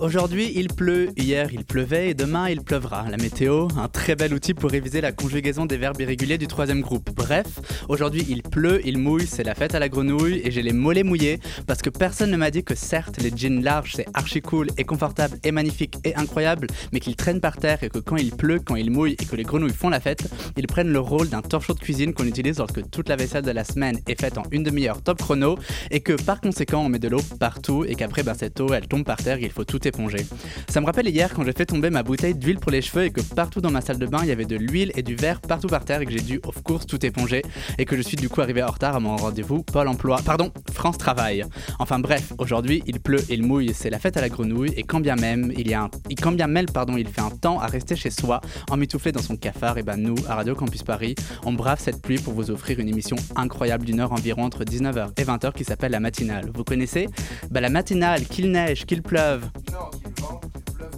Aujourd'hui, il pleut, hier il pleuvait et demain il pleuvra. La météo, un très bel outil pour réviser la conjugaison des verbes irréguliers du troisième groupe. Bref, aujourd'hui il pleut, il mouille, c'est la fête à la grenouille et j'ai les mollets mouillés parce que personne ne m'a dit que certes les jeans larges c'est archi cool et confortable et magnifique et incroyable, mais qu'ils traînent par terre et que quand il pleut, quand il mouille et que les grenouilles font la fête, ils prennent le rôle d'un torchon de cuisine qu'on utilise lorsque toute la vaisselle de la semaine est faite en une demi-heure top chrono et que par conséquent on met de l'eau partout et qu'après ben, cette eau elle tombe par terre, il faut tout ça me rappelle hier quand j'ai fait tomber ma bouteille d'huile pour les cheveux et que partout dans ma salle de bain il y avait de l'huile et du verre partout par terre et que j'ai dû of course tout éponger et que je suis du coup arrivé en retard à mon rendez-vous Pôle emploi, pardon, France Travail. Enfin bref, aujourd'hui il pleut et il mouille, c'est la fête à la grenouille et quand bien même il y a un, quand bien même pardon, il fait un temps à rester chez soi, emmitouflé dans son cafard, et ben nous à Radio Campus Paris, on brave cette pluie pour vous offrir une émission incroyable d'une heure environ entre 19h et 20h qui s'appelle la matinale. Vous connaissez? Bah la matinale, qu'il neige, qu'il pleuve.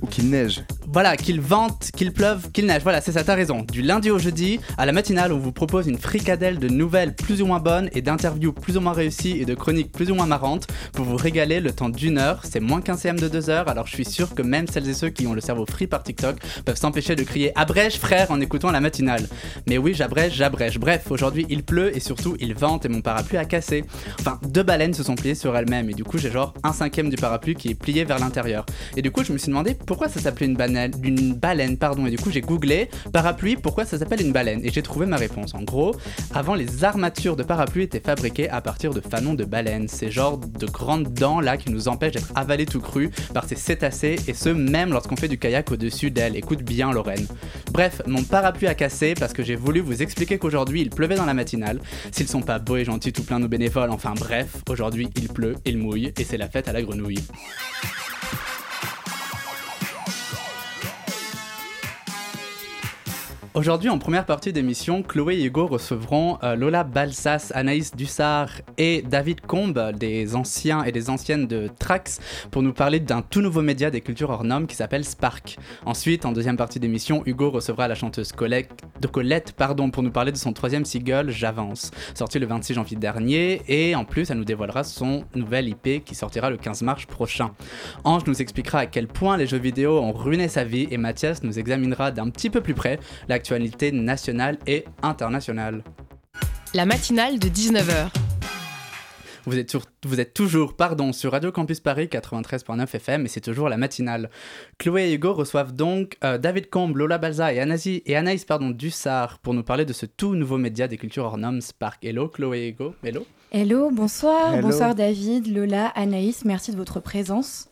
Ou qu'il neige. Voilà, qu'il vente, qu'il pleuve, qu'il neige. Voilà, c'est ça, t'as raison. Du lundi au jeudi, à la matinale, on vous propose une fricadelle de nouvelles plus ou moins bonnes et d'interviews plus ou moins réussies et de chroniques plus ou moins marrantes pour vous régaler le temps d'une heure. C'est moins qu'un CM de deux heures, alors je suis sûr que même celles et ceux qui ont le cerveau free par TikTok peuvent s'empêcher de crier abrège frère en écoutant la matinale. Mais oui, j'abrège, j'abrège. Bref, aujourd'hui il pleut et surtout il vente et mon parapluie a cassé. Enfin, deux baleines se sont pliées sur elles-mêmes et du coup j'ai genre un cinquième du parapluie qui est plié vers l'intérieur. Et du coup je me suis demandé pourquoi ça s'appelait une, une baleine, pardon. Et du coup, j'ai googlé parapluie, pourquoi ça s'appelle une baleine? Et j'ai trouvé ma réponse. En gros, avant, les armatures de parapluie étaient fabriquées à partir de fanons de baleine. Ces genres de grandes dents là qui nous empêchent d'être avalés tout cru par ces cétacés, et ce même lorsqu'on fait du kayak au-dessus d'elles. Écoute bien, Lorraine. Bref, mon parapluie a cassé parce que j'ai voulu vous expliquer qu'aujourd'hui il pleuvait dans la matinale. S'ils sont pas beaux et gentils tout plein nos bénévoles, enfin bref, aujourd'hui il pleut, il mouille et c'est la fête à la grenouille. Aujourd'hui, en première partie d'émission, Chloé et Hugo recevront euh, Lola Balsas, Anaïs Dussard et David Combe, des anciens et des anciennes de Trax, pour nous parler d'un tout nouveau média des cultures hors normes qui s'appelle Spark. Ensuite, en deuxième partie d'émission, Hugo recevra la chanteuse Colette, de Colette pardon, pour nous parler de son troisième single, J'avance, sorti le 26 janvier dernier, et en plus, elle nous dévoilera son nouvel IP qui sortira le 15 mars prochain. Ange nous expliquera à quel point les jeux vidéo ont ruiné sa vie, et Mathias nous examinera d'un petit peu plus près la actualité nationale et internationale. La matinale de 19h. Vous êtes, vous êtes toujours pardon, sur Radio Campus Paris 93.9 FM et c'est toujours la matinale. Chloé et Hugo reçoivent donc euh, David Combe, Lola Balza et, et Anaïs pardon, Dussard pour nous parler de ce tout nouveau média des cultures hors normes Spark. Hello Chloé et Hugo, hello. Hello, bonsoir, bonsoir David, Lola, Anaïs, merci de votre présence.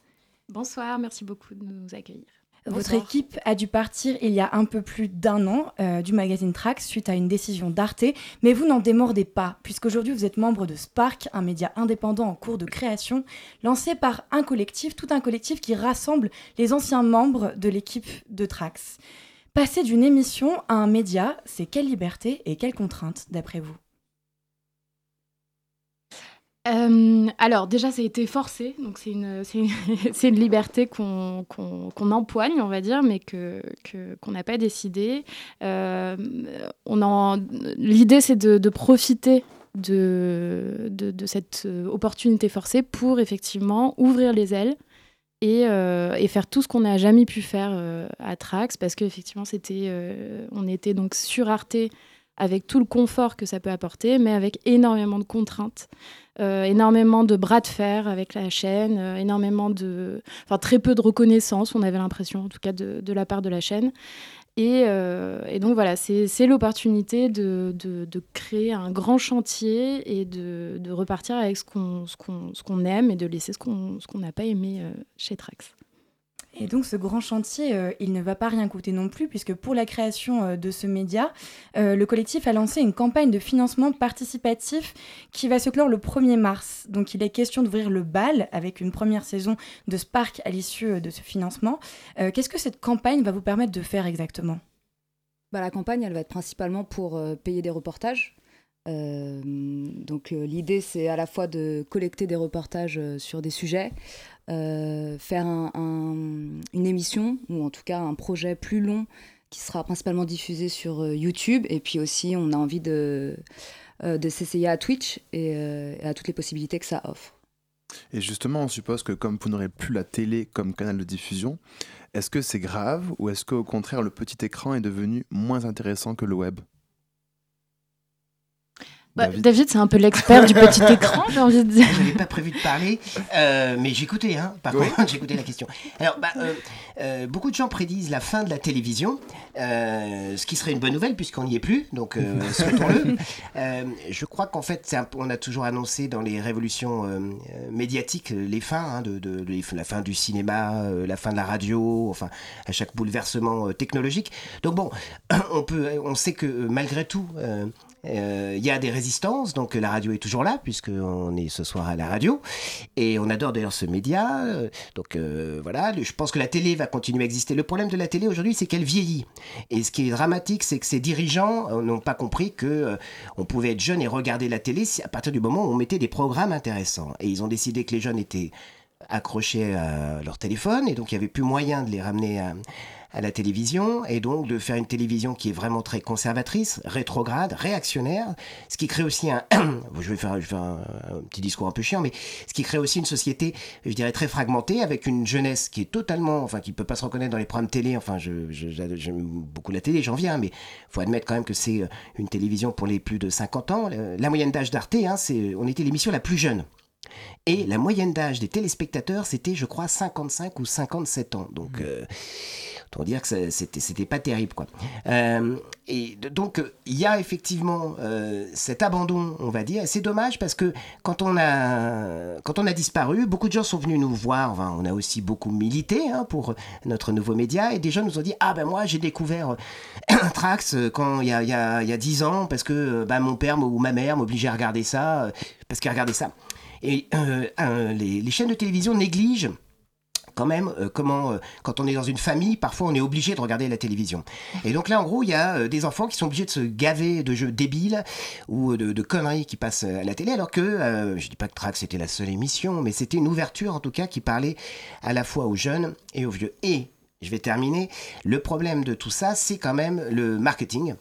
Bonsoir, merci beaucoup de nous accueillir. Votre équipe a dû partir il y a un peu plus d'un an euh, du magazine Trax suite à une décision d'Arte, mais vous n'en démordez pas, puisqu'aujourd'hui vous êtes membre de Spark, un média indépendant en cours de création, lancé par un collectif, tout un collectif qui rassemble les anciens membres de l'équipe de Trax. Passer d'une émission à un média, c'est quelle liberté et quelle contrainte d'après vous? Euh, alors déjà, ça a été forcé, donc c'est une, c'est une, liberté qu'on, qu'on, empoigne, on va dire, mais que, qu'on n'a pas décidé. Euh, l'idée, c'est de, profiter de, de, cette opportunité forcée pour effectivement ouvrir les ailes et, euh, et faire tout ce qu'on n'a jamais pu faire à Trax, parce qu'effectivement, c'était, on était donc sur Arte avec tout le confort que ça peut apporter, mais avec énormément de contraintes. Euh, énormément de bras de fer avec la chaîne, euh, énormément de, enfin très peu de reconnaissance, on avait l'impression en tout cas de, la part de la chaîne. Et, euh, donc voilà, c'est l'opportunité de, de, créer un grand chantier et de, repartir avec ce qu'on aime et de laisser ce qu'on n'a pas aimé chez Trax. Et donc ce grand chantier, euh, il ne va pas rien coûter non plus, puisque pour la création euh, de ce média, euh, le collectif a lancé une campagne de financement participatif qui va se clore le 1er mars. Donc il est question d'ouvrir le bal avec une première saison de Spark à l'issue de ce financement. Qu'est-ce que cette campagne va vous permettre de faire exactement? Bah, La campagne, elle va être principalement pour payer des reportages. donc l'idée, c'est à la fois de collecter des reportages sur des sujets, faire une émission, ou en tout cas un projet plus long qui sera principalement diffusé sur YouTube. Et puis aussi, on a envie de, de s'essayer à Twitch et à toutes les possibilités que ça offre. Et justement, on suppose que comme vous n'aurez plus la télé comme canal de diffusion, est-ce que c'est grave ou est-ce qu'au contraire le petit écran est devenu moins intéressant que le web? Bah, David, c'est un peu l'expert du petit écran, j'ai envie de dire. J'avais pas prévu de parler, euh, mais j'écoutais, hein, par contre, j'écoutais la question. Alors, bah, euh, euh, beaucoup de gens prédisent la fin de la télévision, ce qui serait une bonne nouvelle puisqu'on n'y est plus, donc souhaitons-le. je crois qu'en fait, on a toujours annoncé dans les révolutions médiatiques les fins, hein, de, de, la fin du cinéma, la fin de la radio, enfin, à chaque bouleversement technologique. Donc bon, on, peut, on sait que malgré tout, euh, il y a des résistances, donc la radio est toujours là, puisqu'on est ce soir à la radio. Et on adore d'ailleurs ce média. Euh, donc euh, voilà, je pense que la télé va continuer à exister. Le problème de la télé aujourd'hui, c'est qu'elle vieillit. Et ce qui est dramatique, c'est que ces dirigeants n'ont pas compris que on pouvait être jeune et regarder la télé à partir du moment où on mettait des programmes intéressants. Et ils ont décidé que les jeunes étaient accrochés à leur téléphone, et donc il n'y avait plus moyen de les ramener à à la télévision et donc de faire une télévision qui est vraiment très conservatrice, rétrograde, réactionnaire, ce qui crée aussi un, je vais faire, je vais faire un, petit discours un peu chiant, mais ce qui crée aussi une société, je dirais très fragmentée, avec une jeunesse qui est totalement, enfin qui peut pas se reconnaître dans les programmes télé. Enfin, je, j'aime beaucoup la télé, j'en viens, mais faut admettre quand même que c'est euh, une télévision pour les plus de 50 ans. La moyenne d'âge d'Arte, hein, c'est, on était l'émission la plus jeune. Et la moyenne d'âge des téléspectateurs, c'était, je crois, 55 ou 57 ans. Donc, mmh. euh, pour dire que c'était pas terrible quoi. Euh, et donc il y a effectivement euh, cet abandon, on va dire. C'est dommage parce que quand on a quand on a disparu, beaucoup de gens sont venus nous voir. on a aussi beaucoup milité hein, pour notre nouveau média et des gens nous ont dit ah ben moi j'ai découvert Trax quand il y a il y a dix ans parce que bah, mon père ou ma mère m'obligeait à regarder ça parce qu'ils regardaient ça. Et euh, les chaînes de télévision négligent quand même euh, comment, euh, quand on est dans une famille, parfois on est obligé de regarder la télévision. Et donc là, en gros, il y a euh, des enfants qui sont obligés de se gaver de jeux débiles ou de, conneries qui passent à la télé, alors que, je dis pas que Trax c'était la seule émission, mais c'était une ouverture en tout cas qui parlait à la fois aux jeunes et aux vieux. Et, je vais terminer, le problème de tout ça, c'est quand même le marketing.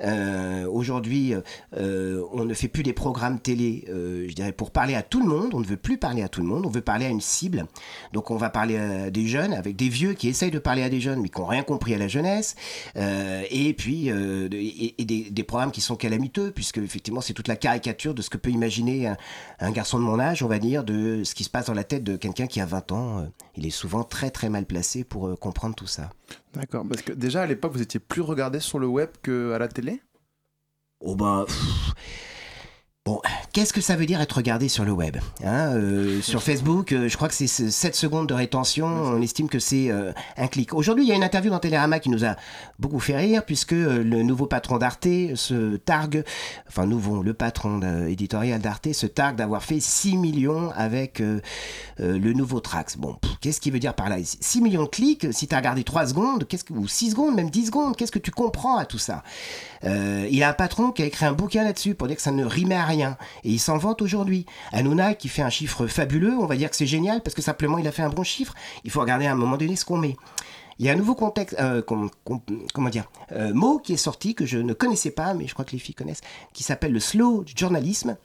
Euh, aujourd'hui, euh, on ne fait plus des programmes télé, euh, je dirais, pour parler à tout le monde. On ne veut plus parler à tout le monde. On veut parler à une cible. Donc, on va parler à des jeunes, avec des vieux qui essayent de parler à des jeunes, mais qui n'ont rien compris à la jeunesse. et puis, et, des, programmes qui sont calamiteux, puisque effectivement, c'est toute la caricature de ce que peut imaginer un, un, garçon de mon âge, on va dire, de ce qui se passe dans la tête de quelqu'un qui a 20 ans. il est souvent très, très mal placé pour comprendre tout ça. D'accord, parce que déjà à l'époque, vous étiez plus regardé sur le web qu'à la télé? Oh ben... Bon, qu'est-ce que ça veut dire être regardé sur le web hein, euh, Sur Facebook, euh, je crois que c'est 7 secondes de rétention, on estime que c'est euh, un clic. Aujourd'hui, il y a une interview dans Télérama qui nous a beaucoup fait rire, puisque le nouveau patron d'Arte se targue, enfin nouveau, le patron éditorial d'Arte se targue d'avoir fait 6 millions avec le nouveau Trax. Bon, qu'est-ce qu'il veut dire par là? 6 millions de clics, si tu as regardé 3 secondes, qu'est-ce que, ou 6 secondes, même 10 secondes, qu'est-ce que tu comprends à tout ça? Il a un patron qui a écrit un bouquin là-dessus pour dire que ça ne rimait à rien et il s'en vante aujourd'hui. Hanouna qui fait un chiffre fabuleux, on va dire que c'est génial parce que simplement il a fait un bon chiffre. Il faut regarder à un moment donné ce qu'on met. Il y a un nouveau contexte, euh, comment dire, euh, mot qui est sorti que je ne connaissais pas, mais je crois que les filles connaissent, qui s'appelle le slow journalisme.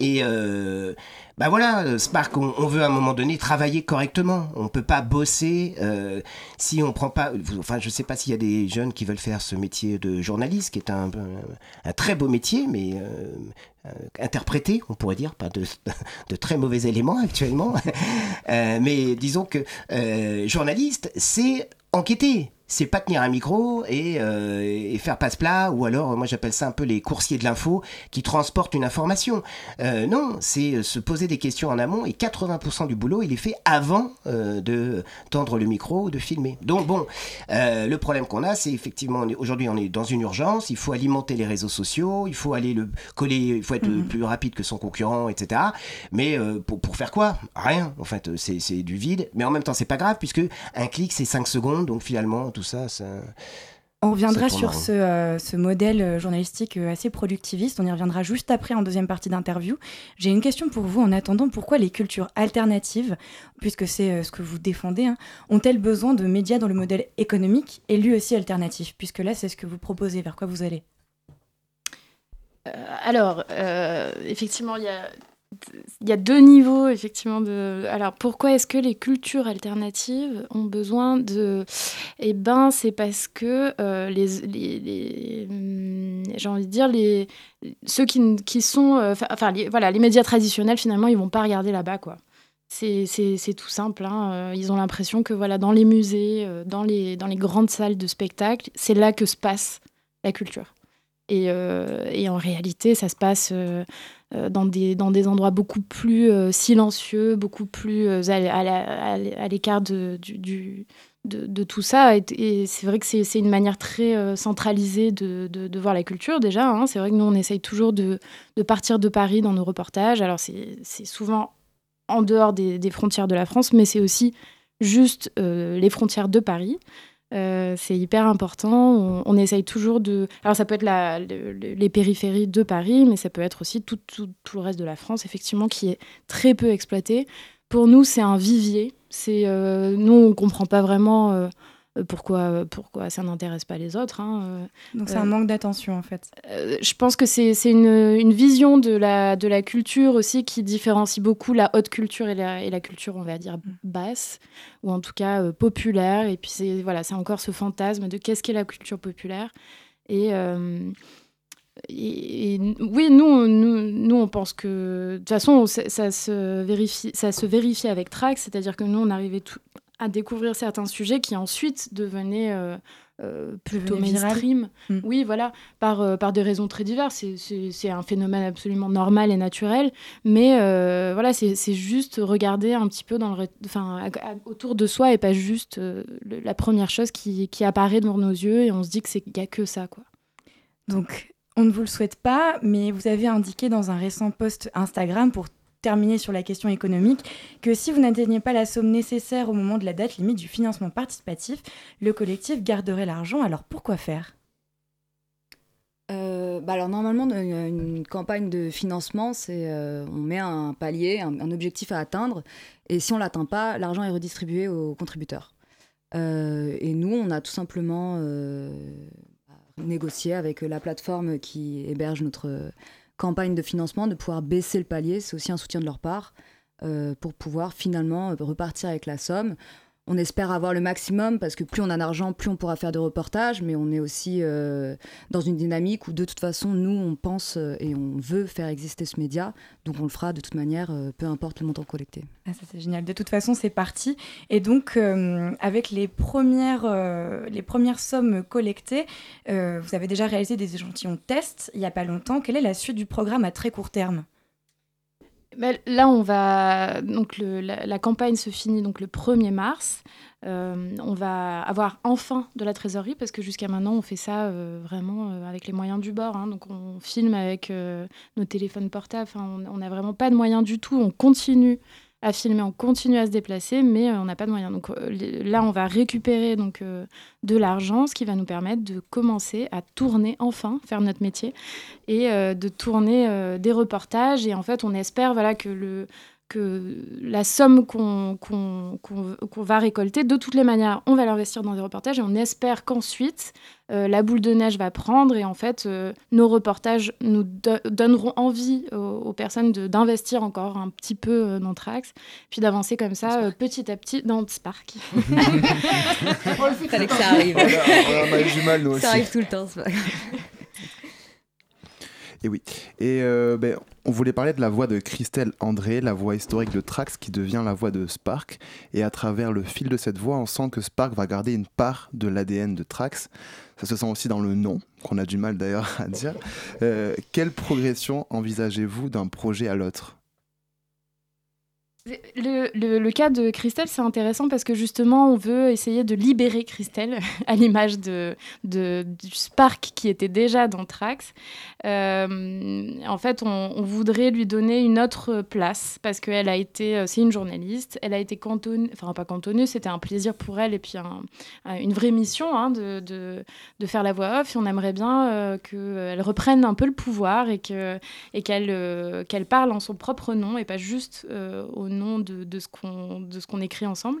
Et euh, bah voilà, Spark, on, veut à un moment donné travailler correctement. On peut pas bosser euh, si on prend pas. Enfin, je sais pas s'il y a des jeunes qui veulent faire ce métier de journaliste, qui est un, très beau métier, mais euh, interprété, on pourrait dire, pas de, de très mauvais éléments actuellement. mais disons que journaliste, c'est enquêter c'est pas tenir un micro euh, et, faire passe-plat, ou alors, moi j'appelle ça un peu les coursiers de l'info qui transportent une information. Euh, non, c'est euh, se poser des questions en amont et 80% du boulot, il est fait avant de tendre le micro ou de filmer. Donc bon, le problème qu'on a, c'est effectivement, aujourd'hui on est dans une urgence, il faut alimenter les réseaux sociaux, il faut aller le coller, il faut être mhm. plus rapide que son concurrent, etc. Mais pour, pour faire quoi? Rien, en fait, c'est du vide, mais en même temps c'est pas grave puisque un clic c'est 5 secondes, donc finalement tout ça, ça On reviendra sur ce, euh, ce, modèle euh, journalistique euh, assez productiviste. On y reviendra juste après en deuxième partie d'interview. J'ai une question pour vous en attendant. Pourquoi les cultures alternatives, puisque c'est ce que vous défendez, hein, ont-elles besoin de médias dans le modèle économique et lui aussi alternatif? Puisque là, c'est ce que vous proposez. Vers quoi vous allez? Alors, effectivement, il y a il y a deux niveaux, effectivement. Alors, pourquoi est-ce que les cultures alternatives ont besoin de. Eh ben, c'est parce que euh, les. les, hum, J'ai envie de dire, les, ceux qui, qui sont. Euh, enfin, les, voilà, les médias traditionnels, finalement, ils vont pas regarder là-bas, quoi. C'est tout simple. Hein. Euh, ils ont l'impression que voilà, dans les musées, dans les, dans les grandes salles de spectacle, c'est là que se passe la culture. Et, et en réalité, ça se passe euh, dans, des, dans des endroits beaucoup plus euh, silencieux, beaucoup plus euh, à, l'écart de, tout ça. Et, c'est vrai que c'est une manière très centralisée de, voir la culture déjà. Hein. C'est vrai que nous, on essaye toujours de, partir de Paris dans nos reportages. Alors c'est souvent en dehors des, frontières de la France, mais c'est aussi juste les frontières de Paris. Euh, c'est hyper important. On, essaye toujours de. Alors, ça peut être les périphéries de Paris, mais ça peut être aussi tout, tout, tout, le reste de la France, effectivement, qui est très peu exploité. Pour nous, c'est un vivier. C'est euh, nous, on comprend pas vraiment. Euh, pourquoi, pourquoi ça n'intéresse pas les autres. Hein, euh, Donc c'est un euh, manque d'attention en fait. je pense que c'est une, une, vision de la, de la culture aussi qui différencie beaucoup la haute culture et la, et la culture, on va dire, mm. basse, ou en tout cas populaire. Et puis c'est voilà, encore ce fantasme de qu'est-ce qu'est la culture populaire. Et, et, oui, nous, nous, nous, on pense que de toute façon, ça, ça, se vérifie, ça se vérifie avec Trax, c'est-à-dire que nous, on arrivait tout, à découvrir certains sujets qui ensuite devenaient euh, euh, plutôt mainstream. Mm. Oui, voilà, par, euh, par des raisons très diverses. C'est un phénomène absolument normal et naturel, mais voilà, c'est juste regarder un petit peu dans le, enfin, autour de soi et pas juste la première chose qui, qui, apparaît devant nos yeux et on se dit qu'il n'y a que ça. Quoi. Donc, on ne vous le souhaite pas, mais vous avez indiqué dans un récent post Instagram pour terminer sur la question économique, que si vous n'atteignez pas la somme nécessaire au moment de la date limite du financement participatif, le collectif garderait l'argent. Alors pourquoi faire? Euh, bah alors normalement une, campagne de financement c'est euh, on met un palier un, objectif à atteindre et si on l'atteint pas l'argent est redistribué aux contributeurs euh, et nous on a tout simplement négocié avec la plateforme qui héberge notre campagne de financement, de pouvoir baisser le palier, c'est aussi un soutien de leur part, euh, pour pouvoir finalement euh, repartir avec la somme. On espère avoir le maximum parce que plus on a d'argent, plus on pourra faire de reportages, mais on est aussi euh, dans une dynamique où de toute façon, nous, on pense et on veut faire exister ce média, donc on le fera de toute manière, peu importe le montant collecté. Ah, ça c'est génial. De toute façon, c'est parti. Et donc, avec les premières, les premières sommes collectées, vous avez déjà réalisé des échantillons tests il n'y a pas longtemps. Quelle est la suite du programme à très court terme? Là, on va donc la, campagne se finit donc le 1er mars. Euh, on va avoir enfin de la trésorerie parce que jusqu'à maintenant on fait ça euh, vraiment euh, avec les moyens du bord. Hein. donc on filme avec nos téléphones portables. on n'a vraiment pas de moyens du tout. On continue à filmer, on continue à se déplacer, mais euh, on n'a pas de moyens. Donc euh, là, on va récupérer donc euh, de l'argent, ce qui va nous permettre de commencer à tourner enfin, faire notre métier et de tourner des reportages. Et en fait, on espère voilà que le que la somme qu'on va récolter, de toutes les manières, on va l'investir dans des reportages et on espère qu'ensuite, euh, la boule de neige va prendre et en fait, euh, nos reportages nous donneront envie aux, personnes d'investir encore un petit peu euh, dans Trax, puis d'avancer comme ça, petit à petit, dans Spark. le fait, que ça arrive. On a, du mal, nous aussi. Ça arrive tout le temps, Spark. Et oui. Et euh, ben, on voulait parler de la voix de Christelle André, la voix historique de Trax qui devient la voix de Spark. Et à travers le fil de cette voix, on sent que Spark va garder une part de l'ADN de Trax. Ça se sent aussi dans le nom, qu'on a du mal d'ailleurs à dire. Euh, quelle progression envisagez-vous d'un projet à l'autre? Le, cas de Christelle, c'est intéressant parce que justement, on veut essayer de libérer Christelle à l'image de, du Spark qui était déjà dans Trax. Euh, en fait, on, voudrait lui donner une autre place parce qu'elle a été, euh, c'est une journaliste, elle a été cantonnée, enfin pas cantonnée, c'était un plaisir pour elle et puis une vraie mission hein, de, de, faire la voix off. Et on aimerait bien euh, qu'elle reprenne un peu le pouvoir et qu'elle et qu'elle qu'elle parle en son propre nom et pas juste au nom nom de, de ce qu'on écrit ensemble.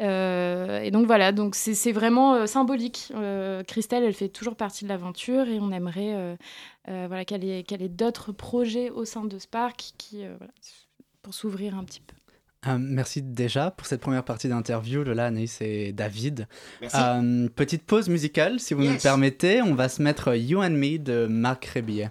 Euh, et donc voilà, donc c'est vraiment euh, symbolique. Euh, Christelle, elle fait toujours partie de l'aventure et on aimerait voilà, qu'elle ait, qu'elle ait d'autres projets au sein de Spark qui, pour s'ouvrir un petit peu. merci déjà pour cette première partie d'interview, Lola, Anaïs et David. petite pause musicale, si vous nous le permettez. On va se mettre You and Me de Marc Rébillet.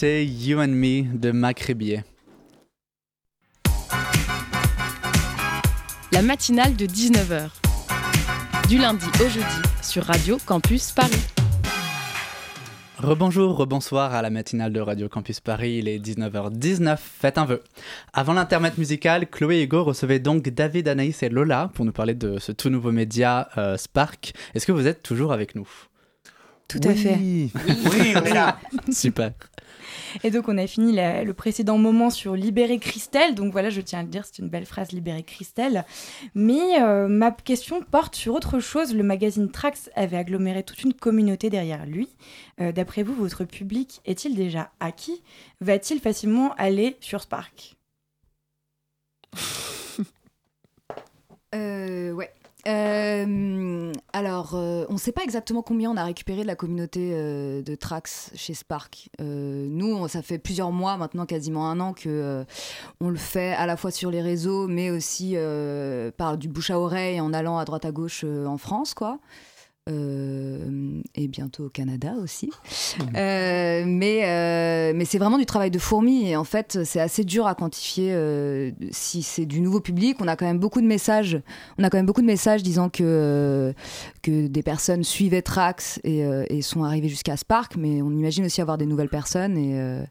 C'était You and Me de Mac Rébier. La matinale de 19h. Du lundi au jeudi sur Radio Campus Paris. Rebonjour, rebonsoir à la matinale de Radio Campus Paris, il est 19h19, faites un vœu. Avant l'intermède musical, Chloé et Hugo recevaient donc David, Anaïs et Lola pour nous parler de ce tout nouveau média euh, Spark. Est-ce que vous êtes toujours avec nous? Tout à fait. Oui, on est là. Super. Et donc, on a fini le précédent moment sur libérer Christelle. Donc voilà, je tiens à le dire, c'est une belle phrase, libérer Christelle. Mais euh, ma question porte sur autre chose. Le magazine Trax avait aggloméré toute une communauté derrière lui. Euh, d'après vous, votre public est-il déjà acquis? Va-t-il facilement aller sur Spark? Euh, ouais. Euh, alors, euh, on ne sait pas exactement combien on a récupéré de la communauté euh, de Trax chez Spark. nous, ça fait plusieurs mois maintenant, quasiment un an, que on le fait à la fois sur les réseaux, mais aussi par du bouche à oreille en allant à droite à gauche en France, quoi. Euh, et bientôt au Canada aussi. Mmh. Euh, mais euh, mais c'est vraiment du travail de fourmi et en fait c'est assez dur à quantifier si c'est du nouveau public. On a quand même beaucoup de messages. On a quand même beaucoup de messages disant que que des personnes suivaient Trax et, et sont arrivées jusqu'à Spark, mais on imagine aussi avoir des nouvelles personnes et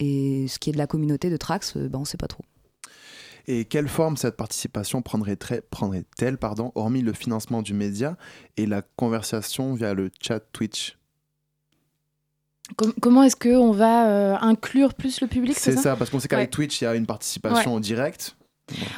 et ce qui est de la communauté de Trax, ben on sait pas trop. Et quelle forme cette participation prendrait-elle, pardon, hormis le financement du média et la conversation via le chat Twitch? Comment est-ce qu'on va euh, inclure plus le public C'est ça, parce qu'on sait qu'avec Twitch, il y a une participation en direct.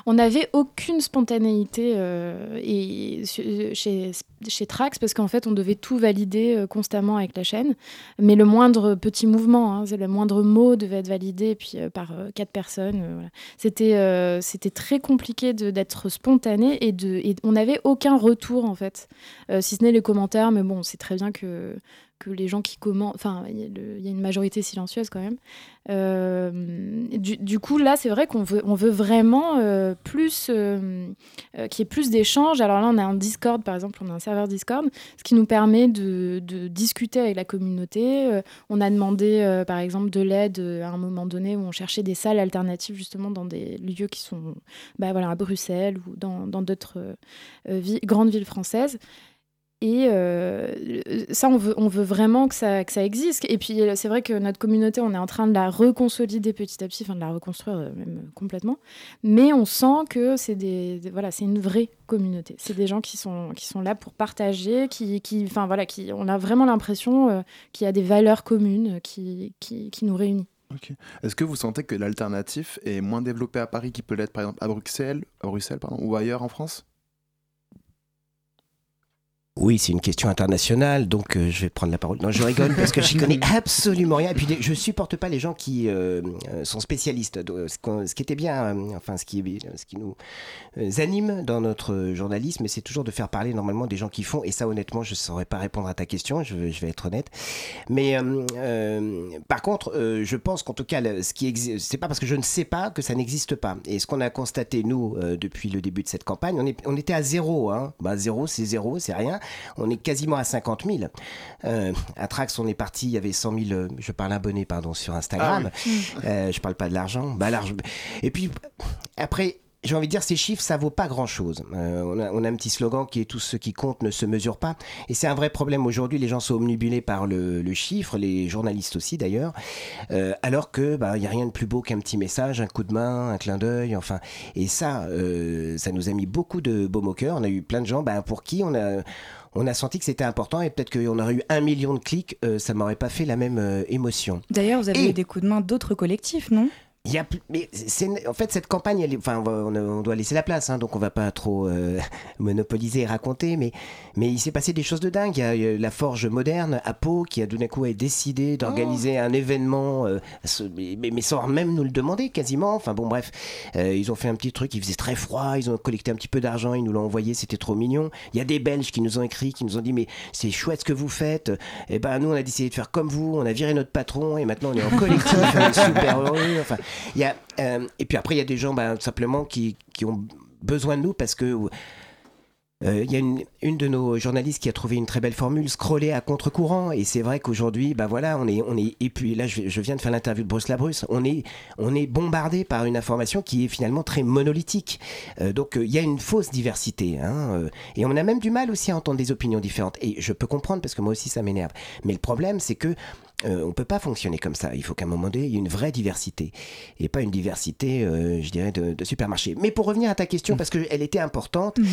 On n'avait aucune spontanéité euh, et, chez, chez Trax parce qu'en fait, on devait tout valider euh, constamment avec la chaîne. Mais le moindre petit mouvement, hein, le moindre mot devait être validé puis, euh, par quatre personnes. C'était très compliqué d'être spontané et, de, on n'avait aucun retour en fait, si ce n'est les commentaires. Mais bon, c'est très bien que que les gens qui commentent, enfin, il y, a une majorité silencieuse quand même. Euh, du, coup, là, c'est vrai qu'on veut, vraiment euh, plus, euh, qu'il y ait plus d'échanges. Alors là, on a un Discord, par exemple, on a un serveur Discord, ce qui nous permet de, de discuter avec la communauté. on a demandé, par exemple, de l'aide à un moment donné où on cherchait des salles alternatives, justement, dans des lieux qui sont bah, voilà, à Bruxelles ou dans d'autres grandes villes françaises. Et euh, ça, on veut, vraiment que ça, existe. Et puis, c'est vrai que notre communauté, on est en train de la reconsolider petit à petit, enfin de la reconstruire euh, même complètement. Mais on sent que c'est des, voilà, une vraie communauté. C'est des gens qui sont, qui sont là pour partager, qui, qui, enfin voilà, qui, on a vraiment l'impression euh, qu'il y a des valeurs communes qui, qui, nous réunissent. Est-ce que vous sentez que l'alternatif est moins développé à Paris qu'il peut l'être par exemple à Bruxelles, Bruxelles pardon, ou ailleurs en France? Oui, c'est une question internationale, donc euh, je vais prendre la parole. Non, je rigole parce que je connais absolument rien. Et puis je supporte pas les gens qui euh, euh, sont spécialistes. Ce, qui était bien, enfin ce qui, ce qui nous anime dans notre journalisme, c'est toujours de faire parler normalement des gens qui font. Et ça, honnêtement, je ne saurais pas répondre à ta question. Je, vais être honnête. Mais par contre, je pense qu'en tout cas, ce qui existe, c'est pas parce que je ne sais pas que ça n'existe pas. Et ce qu'on a constaté nous depuis le début de cette campagne, on, est, on était à zéro. Hein. Bah, zéro, c'est zéro, c'est rien on est quasiment à 50 000. Euh, à Trax, on est parti, il y avait 100 000, euh, je parle abonnés, pardon, sur Instagram. Ah euh, je parle pas de l'argent. Bah, l'argent. Et puis, après, j'ai envie de dire, ces chiffres, ça vaut pas grand-chose. Euh, on, a, un petit slogan qui est tout ce qui compte ne se mesure pas. Et c'est un vrai problème aujourd'hui. Les gens sont omnibulés par le, chiffre, les journalistes aussi d'ailleurs. Euh, alors que bah, il y a rien de plus beau qu'un petit message, un coup de main, un clin d'œil. Enfin, et ça, euh, ça nous a mis beaucoup de baume au cœur. On a eu plein de gens bah, pour qui on a on a senti que c'était important et peut-être qu'on aurait eu un million de clics, ça m'aurait pas fait la même émotion. D'ailleurs, vous avez eu des coups de main d'autres collectifs, non? Il y a, mais en fait, cette campagne, elle, enfin, on, doit laisser la place, hein, donc on va pas trop euh, monopoliser et raconter, mais, mais il s'est passé des choses de dingue. Il y a, la forge moderne à Pau qui a d'un coup décidé d'organiser oh. un événement, euh, mais, sans même nous le demander quasiment. Enfin bon, bref, euh, ils ont fait un petit truc, il faisait très froid, ils ont collecté un petit peu d'argent, ils nous l'ont envoyé, c'était trop mignon. Il y a des Belges qui nous ont écrit, qui nous ont dit, mais c'est chouette ce que vous faites. Et eh ben nous, on a décidé de faire comme vous, on a viré notre patron et maintenant on est en collectif, on est super heureux. Enfin, il y a, euh, et puis après, il y a des gens bah, simplement qui, qui, ont besoin de nous parce que. Euh, y a une, une, de nos journalistes qui a trouvé une très belle formule, scroller à contre-courant. Et c'est vrai qu'aujourd'hui, bah voilà, on est, on est, et puis là, je, je viens de faire l'interview de Bruce Labrusse, on est, on est bombardé par une information qui est finalement très monolithique. Euh, donc il y a une fausse diversité, hein, et on a même du mal aussi à entendre des opinions différentes. Et je peux comprendre parce que moi aussi ça m'énerve. Mais le problème, c'est que euh, on peut pas fonctionner comme ça. Il faut qu'à un moment donné, il y ait une vraie diversité et pas une diversité, euh, je dirais, de, de supermarchés. Mais pour revenir à ta question, parce qu'elle était importante, Mhm.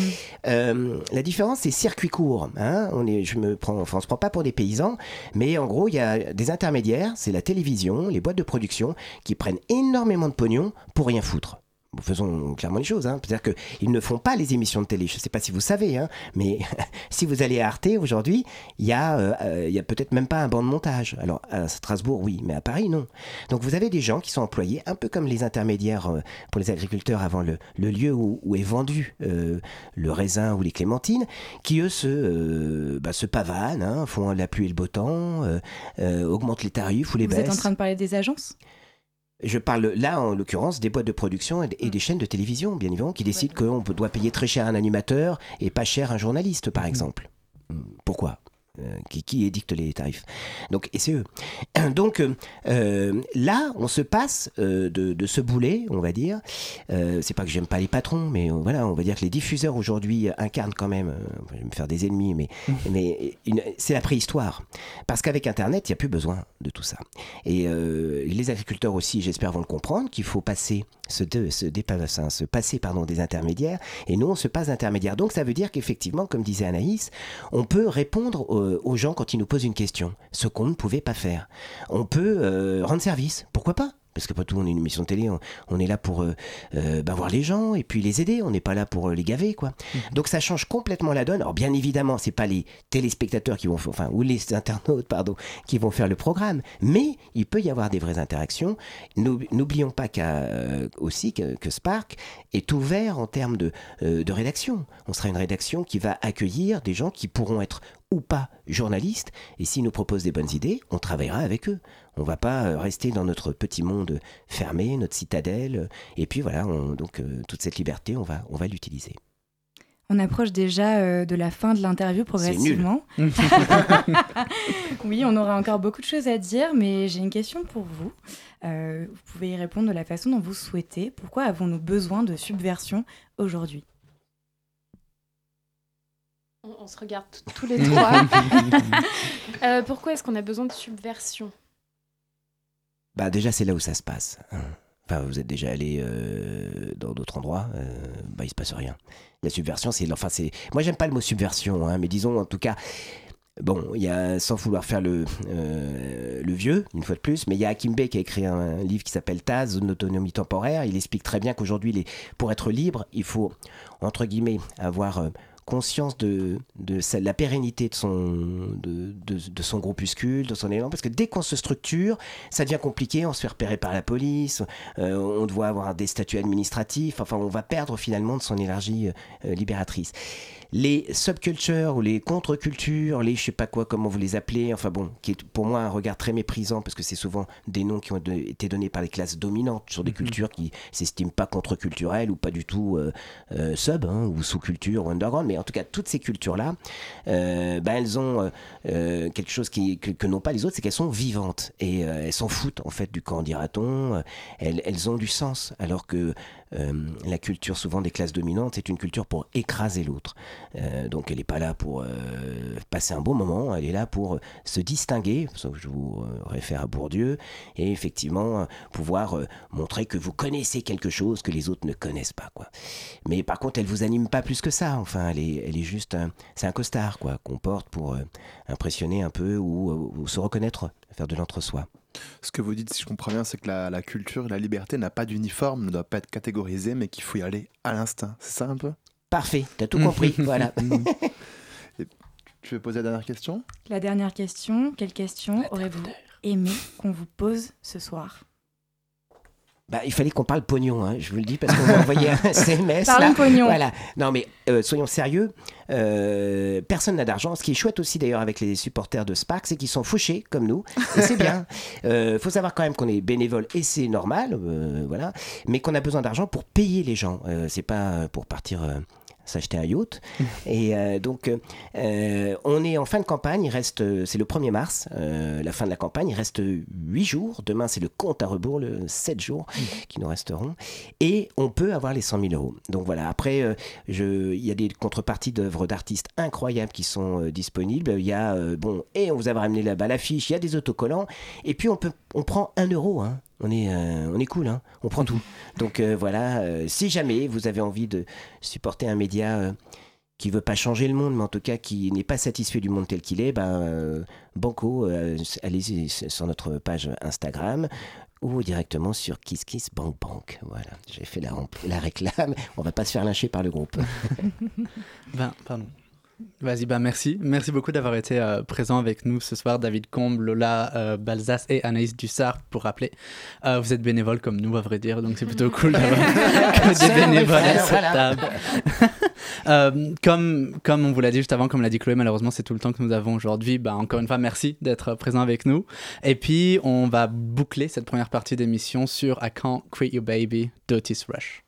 euh, la différence, c'est circuit court. Hein on est, je me prends, enfin, on se prend pas pour des paysans, mais en gros, il y a des intermédiaires, c'est la télévision, les boîtes de production, qui prennent énormément de pognon pour rien foutre. Faisons clairement les choses. Hein. C'est-à-dire qu'ils ne font pas les émissions de télé. Je ne sais pas si vous savez, hein, mais si vous allez à Arte aujourd'hui, il y a, euh, euh, il y a peut-être même pas un banc de montage. Alors à Strasbourg, oui, mais à Paris, non. Donc vous avez des gens qui sont employés, un peu comme les intermédiaires euh, pour les agriculteurs avant le, le lieu où, où est vendu euh, le raisin ou les clémentines, qui eux se, bah, se pavanent, hein, font la pluie et le beau temps, augmentent les tarifs ou les Vous baissent. êtes en train de parler des agences? Je parle là, en l'occurrence, des boîtes de production et, et des chaînes de télévision, bien évidemment, qui décident qu'on doit payer très cher un animateur et pas cher un journaliste, par exemple. Pourquoi? Euh, qui, qui édicte les tarifs Donc, et c'est eux. Donc, euh, euh, là, on se passe euh, de, de ce boulet, on va dire. Euh, c'est pas que j'aime pas les patrons, mais euh, voilà, on va dire que les diffuseurs aujourd'hui incarnent quand même, euh, je vais me faire des ennemis, mais, c'est la préhistoire. Parce qu'avec Internet, il n'y a plus besoin de tout ça. Et euh, les agriculteurs aussi, j'espère, vont le comprendre, qu'il faut passer, se, dé- se, passer pardon, des intermédiaires, et nous, on se passe d'intermédiaires. Donc ça veut dire qu'effectivement, comme disait Anaïs, on peut répondre euh, aux gens quand ils nous posent une question, ce qu'on ne pouvait pas faire. On peut euh, rendre service, pourquoi pas? Parce qu'après tout, on est une émission de télé, on, on est là pour euh, bah, voir les gens et puis les aider. On n'est pas là pour les gaver, quoi. Donc ça change complètement la donne. Alors bien évidemment, c'est pas les téléspectateurs qui vont, enfin ou les internautes, pardon, qui vont faire le programme, mais il peut y avoir des vraies interactions. N'oub- N'oublions pas euh, aussi que, que Spark est ouvert en termes de, euh, de rédaction. On sera une rédaction qui va accueillir des gens qui pourront être ou pas journalistes, et s'ils nous proposent des bonnes idées, on travaillera avec eux. On va pas euh, rester dans notre petit monde fermé, notre citadelle, et puis voilà, on- donc euh, toute cette liberté, on va, on va l'utiliser. On approche déjà euh, de la fin de l'interview progressivement. oui, on aura encore beaucoup de choses à dire, mais j'ai une question pour vous. Euh, vous pouvez y répondre de la façon dont vous souhaitez. Pourquoi avons-nous besoin de subversion aujourd'hui? On, on se regarde tous les trois. Euh, pourquoi est-ce qu'on a besoin de subversion? Bah déjà c'est là où ça se passe. hein. Enfin vous êtes déjà allé euh, dans d'autres endroits, euh, bah il se passe rien. La subversion c'est enfin c'est moi j'aime pas le mot subversion hein, mais disons en tout cas bon il y a sans vouloir faire le euh, le vieux une fois de plus mais il y a Hakim Bey qui a écrit un, livre qui s'appelle Taz zone d'autonomie temporaire il explique très bien qu'aujourd'hui pour être libre il faut entre guillemets avoir conscience de, de la pérennité de son, de- de son groupuscule, de son élan, parce que dès qu'on se structure, ça devient compliqué, on se fait repérer par la police, euh, on doit avoir des statuts administratifs, enfin on va perdre finalement de son énergie euh, libératrice. Les subcultures ou les contre-cultures, les je sais pas quoi, comment vous les appelez, enfin bon, qui est pour moi un regard très méprisant parce que c'est souvent des noms qui ont de- été donnés par les classes dominantes sur des cultures qui s'estiment pas contre-culturelles ou pas du tout euh, euh, sub hein, ou sous-culture ou underground, mais en tout cas toutes ces cultures-là, euh, bah, elles ont quelque chose qui, que, que n'ont pas les autres, c'est qu'elles sont vivantes et elles s'en foutent en fait du camp dira-t-on, elles, elles ont du sens alors que la culture souvent des classes dominantes c'est une culture pour écraser l'autre. Euh, donc elle n'est pas là pour euh, passer un bon moment, elle est là pour euh, se distinguer, sauf que je vous euh, réfère à Bourdieu, et effectivement euh, pouvoir euh, montrer que vous connaissez quelque chose que les autres ne connaissent pas. Mais par contre, elle vous anime pas plus que ça. Enfin, elle est, juste, c'est un costard quoi qu'on porte pour euh, impressionner un peu ou, ou se reconnaître, faire de l'entre-soi. Ce que vous dites, si je comprends bien, c'est que la, la culture et la liberté n'a pas d'uniforme, ne doit pas être catégorisée, mais qu'il faut y aller à l'instinct. C'est ça un peu? Parfait, t'as tout compris. voilà. Tu veux poser la dernière question? La dernière question, quelle question aurez-vous aimé qu'on vous pose ce soir? Bah, il fallait qu'on parle pognon, hein, je vous le dis, parce qu'on m'a envoyé un SMS. Là. pognon. Voilà. Non, mais euh, soyons sérieux. euh, personne n'a d'argent. Ce qui est chouette aussi, d'ailleurs, avec les supporters de Spark, c'est qu'ils sont fauchés, comme nous. Et c'est bien. Il faut savoir quand même qu'on est bénévole, et c'est normal, euh, voilà. Mais qu'on a besoin d'argent pour payer les gens. Euh, c'est pas pour partir. Euh, s'acheter un yacht. Et donc, on est en fin de campagne, il reste, c'est le 1er mars, la fin de la campagne, il reste 8 jours. Demain, c'est le compte à rebours, le 7 jours qui nous resteront. Et on peut avoir les 100 000 euros. Donc voilà, après, il y a des contreparties d'œuvres d'artistes incroyables qui sont disponibles. Il y a, bon, et on vous a ramené là-bas l'affiche, il y a des autocollants. Et puis, on, peut, on prend 1 euro. Hein on est, euh, on est cool, hein on prend tout. Donc euh, voilà, euh, si jamais vous avez envie de supporter un média qui veut pas changer le monde, mais en tout cas qui n'est pas satisfait du monde tel qu'il est, ben, Banco, allez-y sur notre page Instagram ou directement sur Kiss Kiss Bank Bank. Voilà, j'ai fait la, la réclame. On va pas se faire lyncher par le groupe. ben, pardon. Vas-y, bah merci. Merci beaucoup d'avoir été euh, présent avec nous ce soir, David Combe, Lola euh, Balzas et Anaïs Dussard, pour rappeler. Euh, vous êtes bénévoles comme nous, à vrai dire, donc c'est plutôt cool d'avoir des bénévoles à cette table. comme, comme on vous l'a dit juste avant, comme l'a dit Chloé, malheureusement, c'est tout le temps que nous avons aujourd'hui. Bah, encore une fois, merci d'être présent avec nous. Et puis, on va boucler cette première partie d'émission sur I Can't Quit Your Baby d'Otis Rush.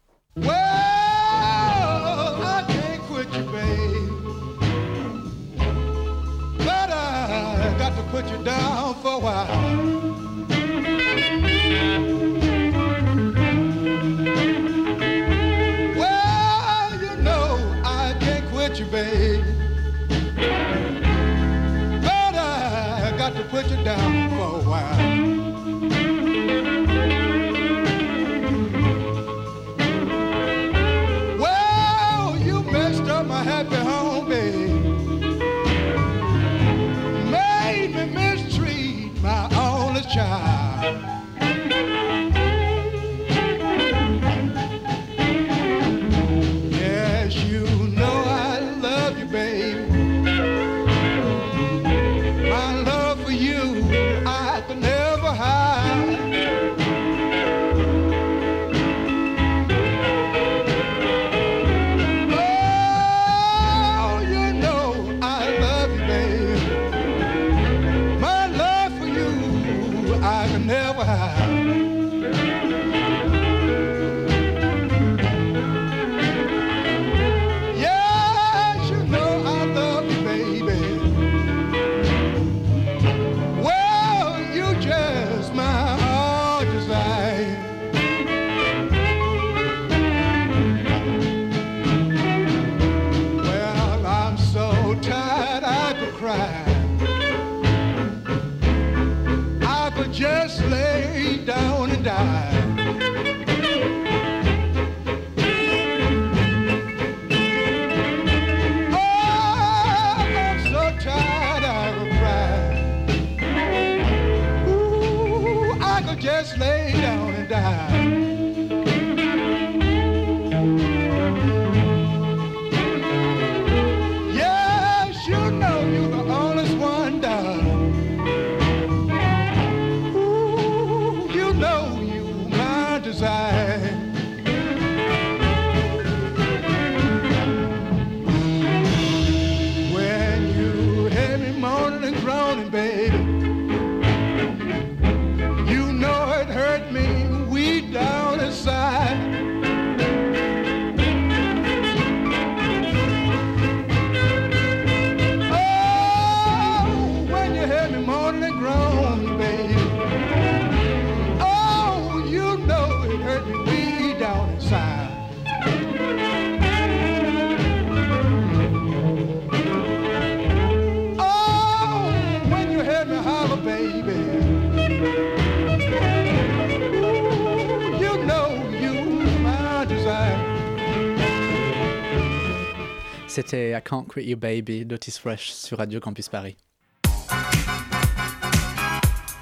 Can't Quit You Baby d'Otis Fresh sur Radio Campus Paris.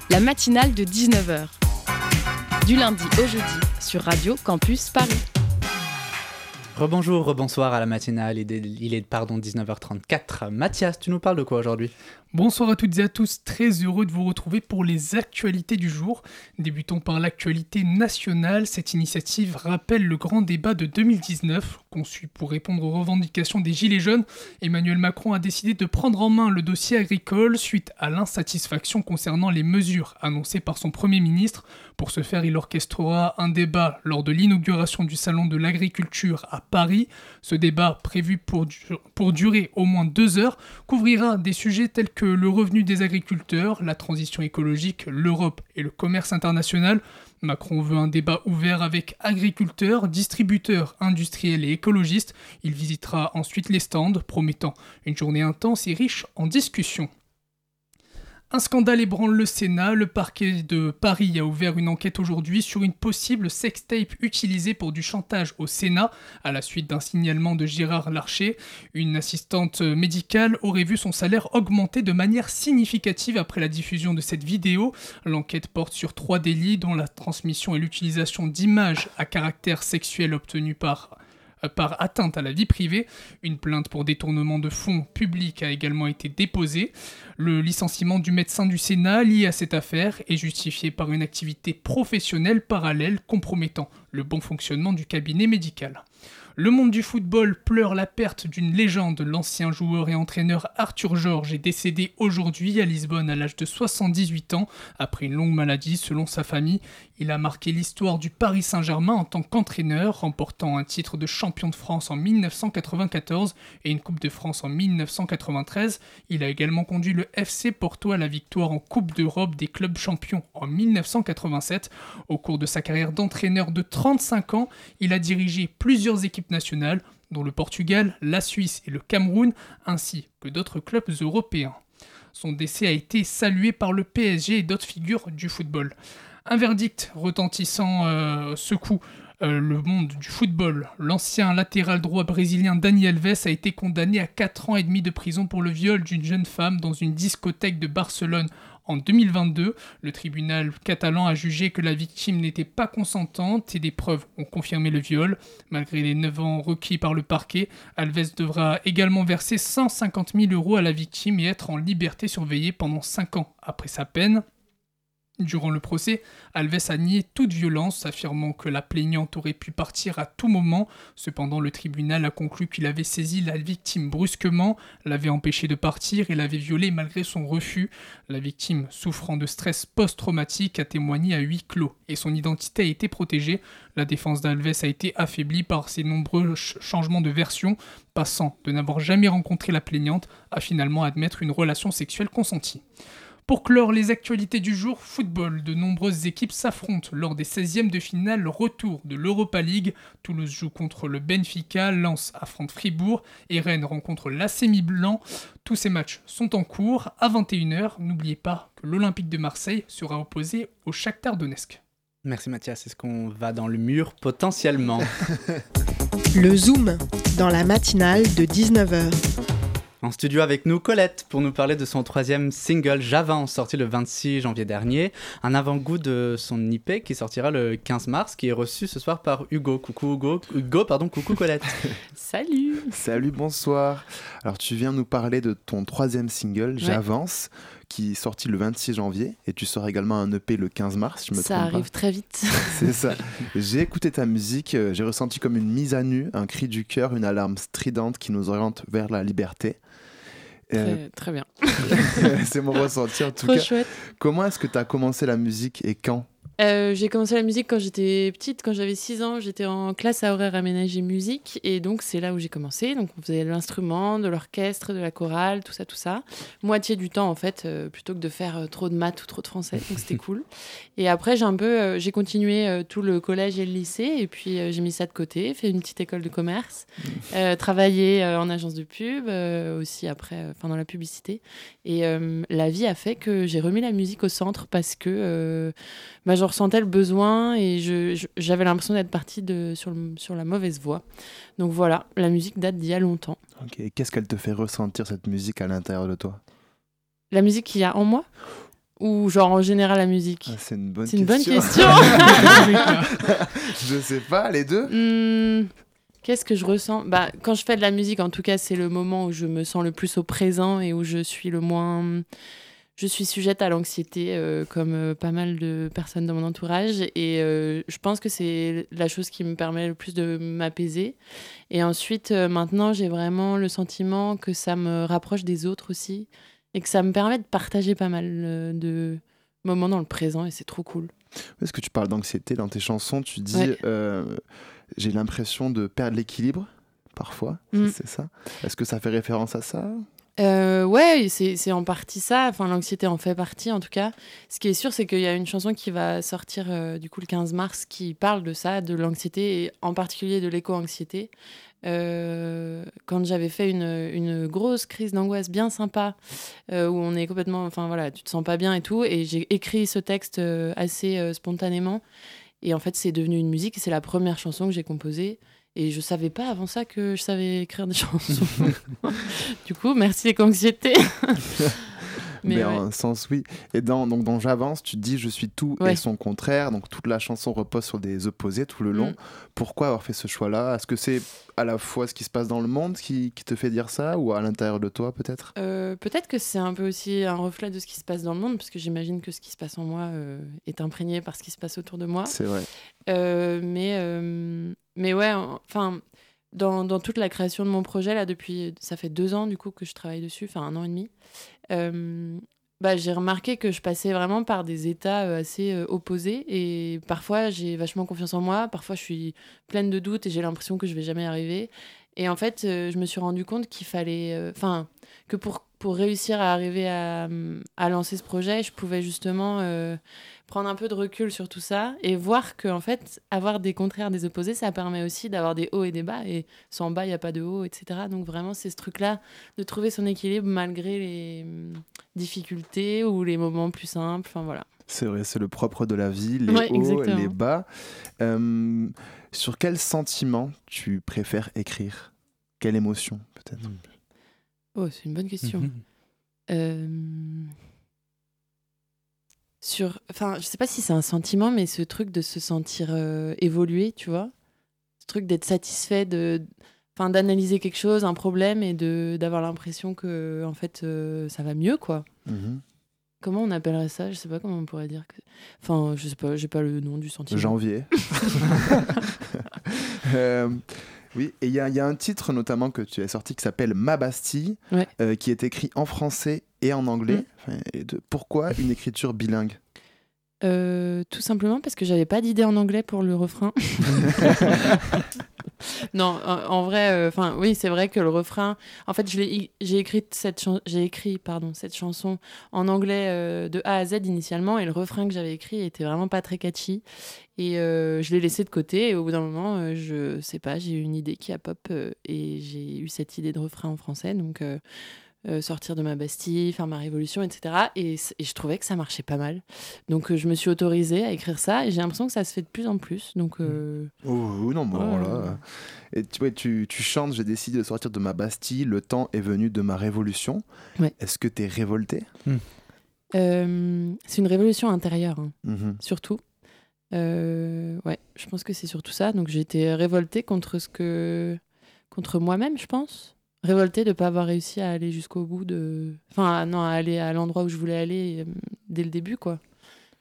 La matinale de 19h. Du lundi au jeudi sur Radio Campus Paris. Rebonjour, rebonsoir à la matinale, il est, pardon 19h34. Mathias, tu nous parles de quoi aujourd'hui? Bonsoir à toutes et à tous, très heureux de vous retrouver pour les actualités du jour. Débutons par l'actualité nationale. Cette initiative rappelle le grand débat de 2019. Conçu pour répondre aux revendications des Gilets jaunes, Emmanuel Macron a décidé de prendre en main le dossier agricole suite à l'insatisfaction concernant les mesures annoncées par son Premier ministre. Pour ce faire, il orchestrera un débat lors de l'inauguration du Salon de l'agriculture à Paris. Ce débat, prévu pour, durer au moins deux heures, couvrira des sujets tels que le revenu des agriculteurs, la transition écologique, l'Europe et le commerce international. Macron veut un débat ouvert avec agriculteurs, distributeurs, industriels et écologistes. Il visitera ensuite les stands, promettant une journée intense et riche en discussions. Un scandale ébranle le Sénat. Le parquet de Paris a ouvert une enquête aujourd'hui sur une possible sextape utilisée pour du chantage au Sénat à la suite d'un signalement de Gérard Larcher. Une assistante médicale aurait vu son salaire augmenter de manière significative après la diffusion de cette vidéo. L'enquête porte sur trois délits dont la transmission et l'utilisation d'images à caractère sexuel obtenues par par atteinte à la vie privée. Une plainte pour détournement de fonds publics a également été déposée. Le licenciement du médecin du Sénat lié à cette affaire est justifié par une activité professionnelle parallèle compromettant le bon fonctionnement du cabinet médical. Le monde du football pleure la perte d'une légende. L'ancien joueur et entraîneur Arthur Georges est décédé aujourd'hui à Lisbonne à l'âge de 78 ans après une longue maladie selon sa famille. Il a marqué l'histoire du Paris Saint-Germain en tant qu'entraîneur, remportant un titre de champion de France en 1994 et une Coupe de France en 1993. Il a également conduit le FC Porto à la victoire en Coupe d'Europe des clubs champions en 1987. Au cours de sa carrière d'entraîneur de 35 ans, il a dirigé plusieurs équipes nationales, dont le Portugal, la Suisse et le Cameroun, ainsi que d'autres clubs européens. Son décès a été salué par le PSG et d'autres figures du football. Un verdict retentissant euh, secoue euh, le monde du football. L'ancien latéral droit brésilien Daniel Alves a été condamné à 4 ans et demi de prison pour le viol d'une jeune femme dans une discothèque de Barcelone en 2022, le tribunal catalan a jugé que la victime n'était pas consentante et des preuves ont confirmé le viol. Malgré les 9 ans requis par le parquet, Alves devra également verser 150 000 euros à la victime et être en liberté surveillée pendant 5 ans après sa peine. Durant le procès, Alves a nié toute violence, affirmant que la plaignante aurait pu partir à tout moment. Cependant, le tribunal a conclu qu'il avait saisi la victime brusquement, l'avait empêché de partir et l'avait violée malgré son refus. La victime, souffrant de stress post-traumatique, a témoigné à huis clos et son identité a été protégée. La défense d'Alves a été affaiblie par ses nombreux changements de version, passant de n'avoir jamais rencontré la plaignante à finalement admettre une relation sexuelle consentie. Pour clore les actualités du jour, football, de nombreuses équipes s'affrontent lors des 16e de finale retour de l'Europa League. Toulouse joue contre le Benfica, Lens affronte Fribourg et Rennes rencontre l'Acemi Blanc. Tous ces matchs sont en cours. À 21h, n'oubliez pas que l'Olympique de Marseille sera opposé au Shakhtar Donetsk. Merci Mathias, est-ce qu'on va dans le mur potentiellement Le Zoom, dans la matinale de 19h. En studio avec nous, Colette, pour nous parler de son troisième single Javin, sorti le 26 janvier dernier. Un avant-goût de son IP qui sortira le 15 mars, qui est reçu ce soir par Hugo. Coucou Hugo, Hugo pardon, coucou Colette. Salut Salut, bonsoir. Alors tu viens nous parler de ton troisième single, J'avance qui est sorti le 26 janvier et tu sors également un EP le 15 mars, je me Ça arrive très vite. C'est ça. J'ai écouté ta musique, euh, j'ai ressenti comme une mise à nu, un cri du cœur, une alarme stridente qui nous oriente vers la liberté. Euh, très, bien. c'est mon ressenti en tout Trop Chouette. Comment est-ce que tu as commencé la musique et quand? Euh, j'ai commencé la musique quand j'étais petite, quand j'avais 6 ans. J'étais en classe à horaire aménagé musique. Et donc, c'est là où j'ai commencé. Donc, on faisait de l'instrument, de l'orchestre, de la chorale, tout ça, tout ça. Moitié du temps, en fait, euh, plutôt que de faire euh, trop de maths ou trop de français. Donc, c'était cool. Et après, j'ai un peu, j'ai continué tout le collège et le lycée. Et puis, j'ai mis ça de côté, fait une petite école de commerce, travaillé en agence de pub, aussi après, enfin, dans la publicité. Et la vie a fait que j'ai remis la musique au centre parce que bah, je ressentais le besoin et j'avais l'impression d'être partie de, sur, sur la mauvaise voie. Donc voilà, la musique date d'il y a longtemps. Ok, qu'est-ce qu'elle te fait ressentir cette musique à l'intérieur de toi? La musique qu'il y a en moi? Ou genre en général la musique? Ah, C'est une bonne question. Une bonne question. je sais pas, les deux hmm, Qu'est-ce que je ressens? Bah, Quand je fais de la musique, en tout cas, c'est le moment où je me sens le plus au présent et où je suis le moins je suis sujette à l'anxiété, euh, comme euh, pas mal de personnes dans mon entourage. Et euh, je pense que c'est la chose qui me permet le plus de m'apaiser. Et ensuite, maintenant, j'ai vraiment le sentiment que ça me rapproche des autres aussi. Et que ça me permet de partager pas mal de moments dans le présent. Et c'est trop cool. Est-ce que tu parles d'anxiété dans tes chansons? Tu dis Ouais. j'ai l'impression de perdre l'équilibre parfois, Mm. c'est ça? Est-ce que ça fait référence à ça? Euh, ouais, c'est en partie ça. Enfin, l'anxiété en fait partie, en tout cas. Ce qui est sûr, c'est qu'il y a une chanson qui va sortir euh, du coup le 15 mars qui parle de ça, de l'anxiété et en particulier de l'éco-anxiété. Euh, quand j'avais fait une, une grosse crise d'angoisse bien sympa, euh, où on est complètement, enfin voilà, tu te sens pas bien et tout, et j'ai écrit ce texte assez spontanément. Et en fait, c'est devenu une musique. C'est la première chanson que j'ai composée. Et je savais pas avant ça que je savais écrire des chansons. du coup, merci l'éco-anxiété. Mais, Mais ouais. en un sens, oui. Et dans, donc, dans J'avance, tu dis je suis tout et Ouais. son contraire. Donc toute la chanson repose sur des opposés tout le long. Mm. Pourquoi avoir fait ce choix-là? Est-ce que c'est à la fois ce qui se passe dans le monde qui, qui te fait dire ça ou à l'intérieur de toi peut-être? Euh, Peut-être que c'est un peu aussi un reflet de ce qui se passe dans le monde, parce que j'imagine que ce qui se passe en moi euh, est imprégné par ce qui se passe autour de moi. C'est vrai. Euh, mais, mais ouais, enfin, dans, dans toute la création de mon projet, là, depuis, ça fait deux ans, du coup, que je travaille dessus, enfin, un an et demi, euh, bah, j'ai remarqué que je passais vraiment par des états euh, assez euh, opposés. Et parfois, j'ai vachement confiance en moi, parfois, je suis pleine de doutes et j'ai l'impression que je vais jamais arriver. Et en fait, je me suis rendu compte qu'il fallait. Enfin, que pour, pour réussir à arriver à, à lancer ce projet, je pouvais justement prendre un peu de recul sur tout ça et voir que, en fait, avoir des contraires, des opposés, ça permet aussi d'avoir des hauts et des bas. Et sans bas, il n'y a pas de haut, etc. Donc, vraiment, c'est ce truc-là de trouver son équilibre malgré les hum, difficultés ou les moments plus simples. Enfin, voilà. C'est vrai, c'est le propre de la vie, les Ouais, hauts, exactement. les bas. Euh, sur quel sentiment tu préfères écrire? Quelle émotion peut-être? Oh, c'est une bonne question. Euh, Sur, enfin, je sais pas si c'est un sentiment, mais ce truc de se sentir euh, évolué, tu vois, ce truc d'être satisfait de, enfin, d'analyser quelque chose, un problème, et de d'avoir l'impression que, en fait, euh, ça va mieux, quoi. Mhm. Comment on appellerait ça? Je sais pas comment on pourrait dire. Que... Enfin, je sais pas, j'ai pas le nom du sentiment. Janvier. Euh, oui, et il y, a- il y a un titre notamment que tu as sorti qui s'appelle Ma Bastille, Ouais. euh, qui est écrit en français et en anglais. Mm. Enfin, et de- pourquoi une écriture bilingue? Euh, tout simplement parce que j'avais pas d'idée en anglais pour le refrain. non, en, en vrai, enfin oui, c'est vrai que le refrain. En fait, j'ai écrit cette j'ai écrit pardon cette chanson en anglais euh, de A à Z initialement et le refrain que j'avais écrit était vraiment pas très catchy et euh, je l'ai laissé de côté et au bout d'un moment, euh, je sais pas, j'ai eu une idée qui a pop euh, et j'ai eu cette idée de refrain en français donc. Euh, sortir de ma Bastille, faire ma révolution, etc. Et, je trouvais que ça marchait pas mal. Donc euh, je me suis autorisée à écrire ça et j'ai l'impression que ça se fait de plus en plus. Donc euh, Oh non, bon, Ouais. là. Et tu, ouais, tu, tu chantes J'ai décidé de sortir de ma Bastille, le temps est venu de ma révolution. Ouais. Est-ce que tu es révolté euh, c'est une révolution intérieure, hein, Mhm. surtout. Euh, ouais, je pense que c'est surtout ça. Donc j'ai été révoltée contre ce que, contre moi-même, je pense. Révoltée de ne pas avoir réussi à aller jusqu'au bout de, enfin non, à aller à l'endroit où je voulais aller euh, dès le début, quoi.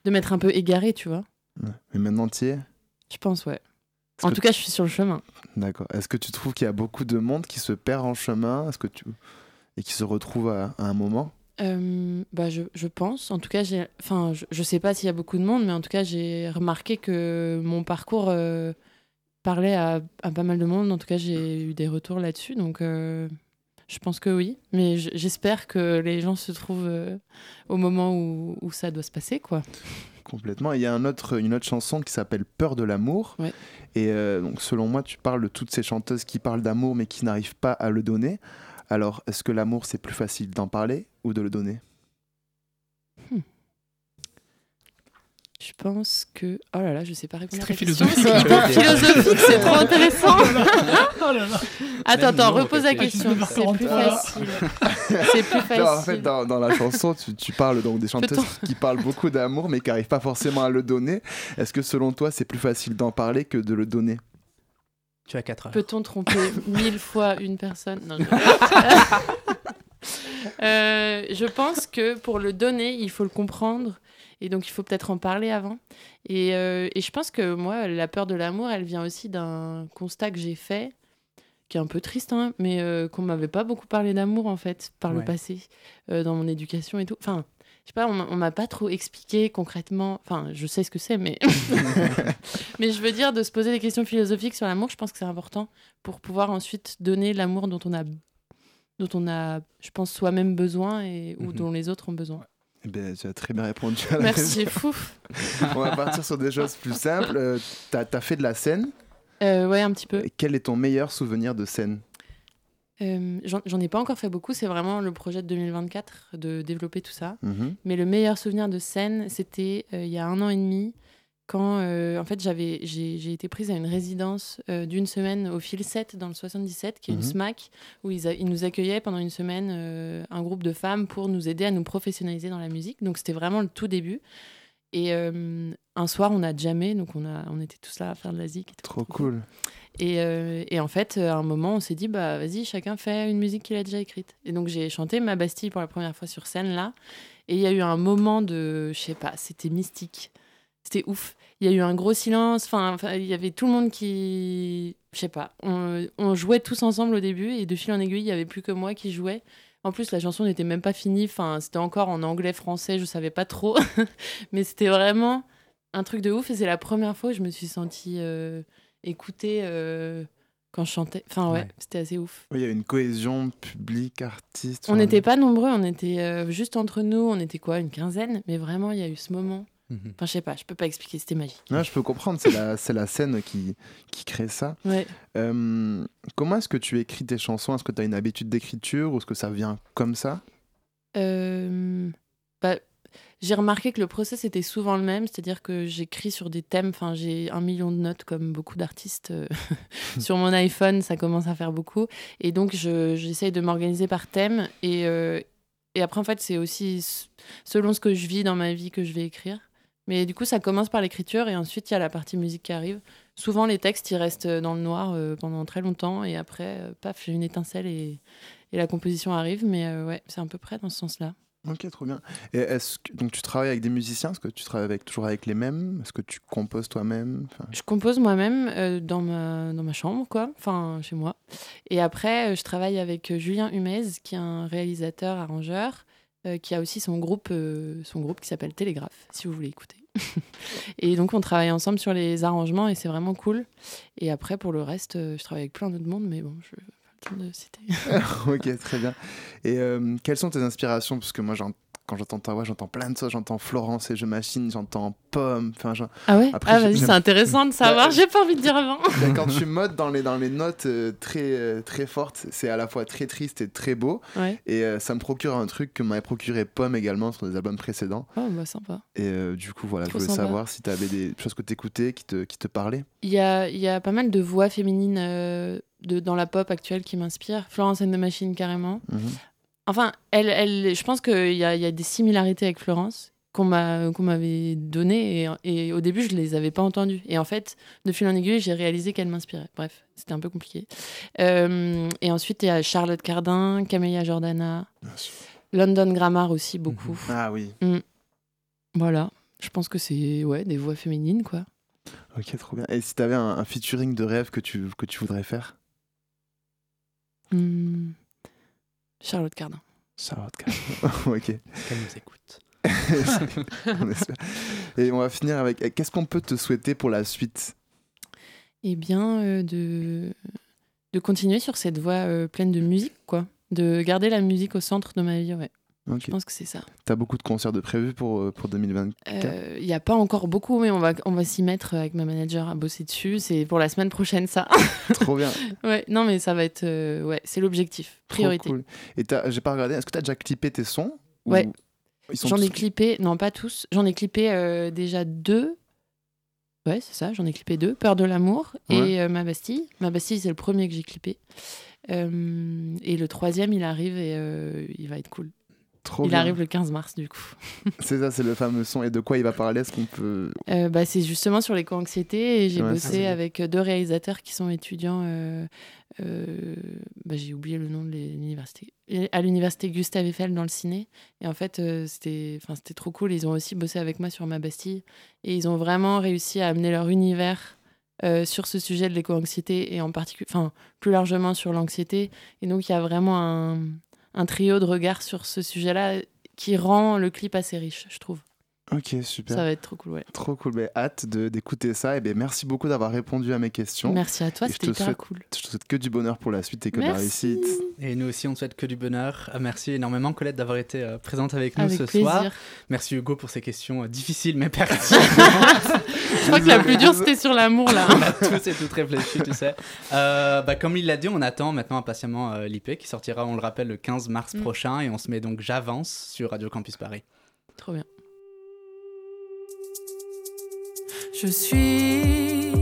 De m'être un peu égarée, tu vois. Ouais. Mais maintenant, tu y es? Je pense, ouais. Est-ce En tout cas, je suis sur le chemin. D'accord. Est-ce que tu trouves qu'il y a beaucoup de monde qui se perd en chemin? Est-ce que tu... Et qui se retrouve à, à un moment? Euh, bah je, je pense. En tout cas, j'ai, enfin, je, je sais pas s'il y a beaucoup de monde, mais en tout cas, j'ai remarqué que mon parcours euh, à, à pas mal de monde. En tout cas, j'ai eu des retours là-dessus, donc euh, je pense que oui. Mais j'espère que les gens se trouvent euh, au moment où, où ça doit se passer, quoi. Complètement. Il y a un autre, une autre chanson qui s'appelle Peur de l'amour. Ouais. Et euh, donc, selon moi, tu parles de toutes ces chanteuses qui parlent d'amour mais qui n'arrivent pas à le donner. Alors, est-ce que l'amour, c'est plus facile d'en parler ou de le donner? Je pense que. Oh là là, je sais pas répondre C'est très philosophique. C'est hyper philosophique, c'est trop intéressant. Oh là là. Attends, attends, repose la question. C'est plus facile. C'est plus facile. Non, en fait, dans, dans la chanson, tu, tu parles donc des chanteuses qui parlent beaucoup d'amour mais qui n'arrivent pas forcément à le donner. Est-ce que selon toi, c'est plus facile d'en parler que de le donner? Tu as 4 heures. Peut-on tromper mille fois une personne? Non, je... Euh, je pense que pour le donner, il faut le comprendre. Et donc, il faut peut-être en parler avant. Et, euh, et je pense que moi, la peur de l'amour, elle vient aussi d'un constat que j'ai fait, qui est un peu triste, hein, mais euh, qu'on m'avait pas beaucoup parlé d'amour, en fait, par le passé, euh, dans mon éducation et tout. Enfin, sais pas, on, on m'a pas trop expliqué concrètement. Enfin, je sais ce que c'est, mais mais je veux dire de se poser des questions philosophiques sur l'amour. Je pense que c'est important pour pouvoir ensuite donner l'amour dont on a dont on a, je pense, soi-même besoin et ou Mhm. dont les autres ont besoin. Eh ben, tu as très bien répondu à la Merci, fou. On va partir sur des choses plus simples. Euh, T'as as fait de la scène. Euh, ouais, un petit peu. Et Quel est ton meilleur souvenir de scène? Euh, J'en j'en ai pas encore fait beaucoup. C'est vraiment le projet de 2024 de développer tout ça. Mhm. Mais le meilleur souvenir de scène, c'était euh, il y a un an et demi, quand euh, en fait j'avais j'ai j'ai été prise à une résidence euh, d'une semaine au Fil 7 dans le 77, qui est Mhm. une SMAC, où ils, a- ils nous accueillaient pendant une semaine euh, un groupe de femmes pour nous aider à nous professionnaliser dans la musique. Donc c'était vraiment le tout début. Et un soir, on a jamais, donc on, a, on était tous là à faire de la zik. tout. Trop cool. Et, et en fait, à un moment, on s'est dit, bah vas-y, chacun fait une musique qu'il a déjà écrite. Et donc j'ai chanté Ma Bastille pour la première fois sur scène là. Et il y a eu un moment de, je sais pas, c'était mystique. C'était ouf. Il y a eu un gros silence. Enfin, il y avait tout le monde qui, je sais pas, on, on jouait tous ensemble au début et de fil en aiguille, il y avait plus que moi qui jouais. En plus, la chanson n'était même pas finie. Enfin, c'était encore en anglais, français, je savais pas trop. Mais c'était vraiment un truc de ouf. Et c'est la première fois où je me suis sentie euh, écoutée euh, quand je chantais. Enfin, ouais, Ouais. c'était assez ouf. Oui, Il y a une cohésion public-artiste. On n'était pas nombreux, on était euh, juste entre nous. On était quoi, une quinzaine Mais vraiment, il y a eu ce moment. Mhm. Enfin, je sais pas, je peux pas expliquer, c'était magique. Ouais, je peux comprendre, c'est la, la scène qui, qui crée ça. Ouais. Euh, comment est-ce que tu écris tes chansons? Est-ce que tu as une habitude d'écriture ou est-ce que ça vient comme ça? Euh, bah, j'ai remarqué que le process était souvent le même, c'est-à-dire que j'écris sur des thèmes, enfin j'ai un million de notes comme beaucoup d'artistes euh, sur mon iPhone, ça commence à faire beaucoup, et donc je- j'essaye de m'organiser par thème, et, euh, et après en fait c'est aussi selon ce que je vis dans ma vie que je vais écrire. Mais du coup ça commence par l'écriture et ensuite il y a la partie musique qui arrive. Souvent les textes ils restent dans le noir euh, pendant très longtemps et après euh, paf j'ai une étincelle et, et la composition arrive, mais euh, ouais c'est à peu près dans ce sens-là. Ok, trop bien. Et est-ce que donc tu travailles avec des musiciens? Est-ce que tu travailles avec, toujours avec les mêmes? Est-ce que tu composes toi-même? Enfin, Je compose moi-même euh, dans, ma, dans ma chambre, quoi, enfin chez moi. Et après, euh, je travaille avec Julien Humez, qui est un réalisateur, arrangeur, qui a aussi son groupe, euh, son groupe qui s'appelle Télégraphe, si vous voulez écouter. et donc, on travaille ensemble sur les arrangements et c'est vraiment cool. Et après, pour le reste, euh, je travaille avec plein d'autres mondes, mais bon, je vais pas le temps de citer. ok, très bien. Et euh, quelles sont tes inspirations? Parce que moi, quand j'entends ta voix, j'entends plein de choses. J'entends Florence et Je Machine, j'entends Pomme. Enfin, Ah ouais Après, Ah, vas-y, c'est intéressant de savoir. J'ai pas envie de dire avant. Bah, quand tu modes dans les, dans les notes euh, très, euh, très fortes, c'est à la fois très triste et très beau. Ouais. Et euh, ça me procure un truc que m'avait procuré Pomme également sur des albums précédents. Oh, bah sympa. Et du coup, voilà, Trop je voulais sympa. savoir si tu avais des choses que tu écoutais qui te, qui te parlaient. Il y a, y a pas mal de voix féminines de, dans la pop actuelle qui m'inspirent. Florence and the Machine, carrément. Mhm. Enfin, elle, elle, je pense qu'il y a, y a des similarités avec Florence qu'on m'a qu'on m'avait données et, et au début je les avais pas entendues. Et en fait de fil en aiguille j'ai réalisé qu'elle m'inspirait bref c'était un peu compliqué. Euh, et ensuite il y a Charlotte Cardin Camélia Jordana London Grammar aussi beaucoup. Ah oui. Mm. voilà. Je pense que c'est ouais des voix féminines quoi. Ok, trop bien. Et si tu avais un, un featuring de rêve que tu, que tu voudrais faire? Hmm. Charlotte Cardin Charlotte Cardin. ok. Qu'elle nous écoute. On espère. Et on va finir avec. eh, Qu'est-ce qu'on peut te souhaiter pour la suite? Eh bien, euh, de, de continuer sur cette voie euh, pleine de musique, quoi. De garder la musique au centre de ma vie, ouais. Je pense que c'est ça. T'as beaucoup de concerts de prévus pour, euh, pour 2024 Il n'y a pas encore beaucoup, mais on va, on va s'y mettre avec ma manager à bosser dessus. C'est pour la semaine prochaine, ça. Trop bien. ouais, non, mais ça va être. euh, ouais, c'est l'objectif. Trop Priorité. cool. Et t'as- j'ai pas regardé, est-ce que tu as déjà clippé tes sons? Ou Ouais. J'en ai clippé, non pas tous, j'en ai clippé euh, déjà deux. Ouais, c'est ça, j'en ai clippé deux. Peur de l'amour Ouais. et euh, Ma Bastille. Ma Bastille, c'est le premier que j'ai clippé. Euh, et le troisième, il arrive et euh, il va être cool. Trop il bien. arrive le 15 mars, du coup. C'est ça, c'est le fameux son. Et de quoi il va parler Est-ce qu'on peut. Euh, bah, c'est justement sur l'éco-anxiété et j'ai Ouais, bossé avec deux réalisateurs qui sont étudiants. euh, euh, bah, j'ai oublié le nom de l'université. À l'université Gustave Eiffel dans le ciné. Et en fait, c'était c'était trop cool. Ils ont aussi bossé avec moi sur Ma Bastille. Et ils ont vraiment réussi à amener leur univers sur ce sujet de l'éco-anxiété et en particulier, enfin, plus largement sur l'anxiété. Et donc, il y a vraiment un, un trio de regards sur ce sujet-là qui rend le clip assez riche, je trouve. Ok, super. Ça va être trop cool, ouais. Trop cool. Mais hâte de- d'écouter ça. Et ben merci beaucoup d'avoir répondu à mes questions. Merci à toi, c'était te hyper souhaite- cool. Je te souhaite que du bonheur pour la suite et que de la réussite. Et nous aussi, on te souhaite que du bonheur. Ah, Merci énormément, Colette, d'avoir été euh, présente avec nous Avec ce plaisir. soir. Merci Hugo pour ces questions euh, difficiles mais pertinentes. Je crois que la plus dure, c'était sur l'amour, là. on a tous et toutes réfléchi, tu sais. Euh, bah, comme il l'a dit, on attend maintenant impatiemment euh, l'IP qui sortira, on le rappelle, le 15 mars Mm. prochain. Et on se met donc J'avance sur Radio Campus Paris. Trop bien. Je suis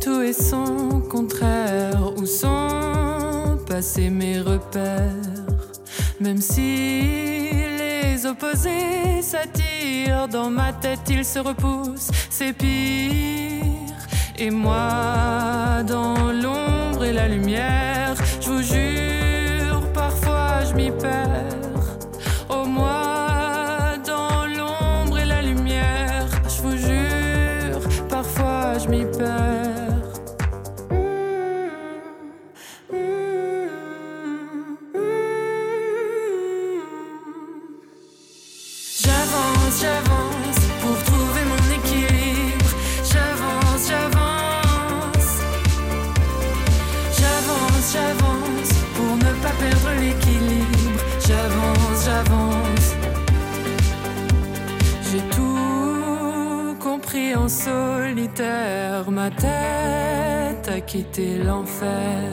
tout et son contraire. Où sont passés mes repères Même si les opposés s'attirent, dans ma tête ils se repoussent, c'est pire. Et moi, dans l'ombre et la lumière, je vous jure, parfois je m'y perds. Solitaire. Ma tête a quitté l'enfer.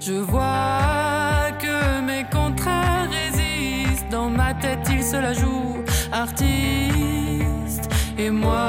Je vois que mes contraires résistent. Dans ma tête, ils se la jouent artiste. Et moi,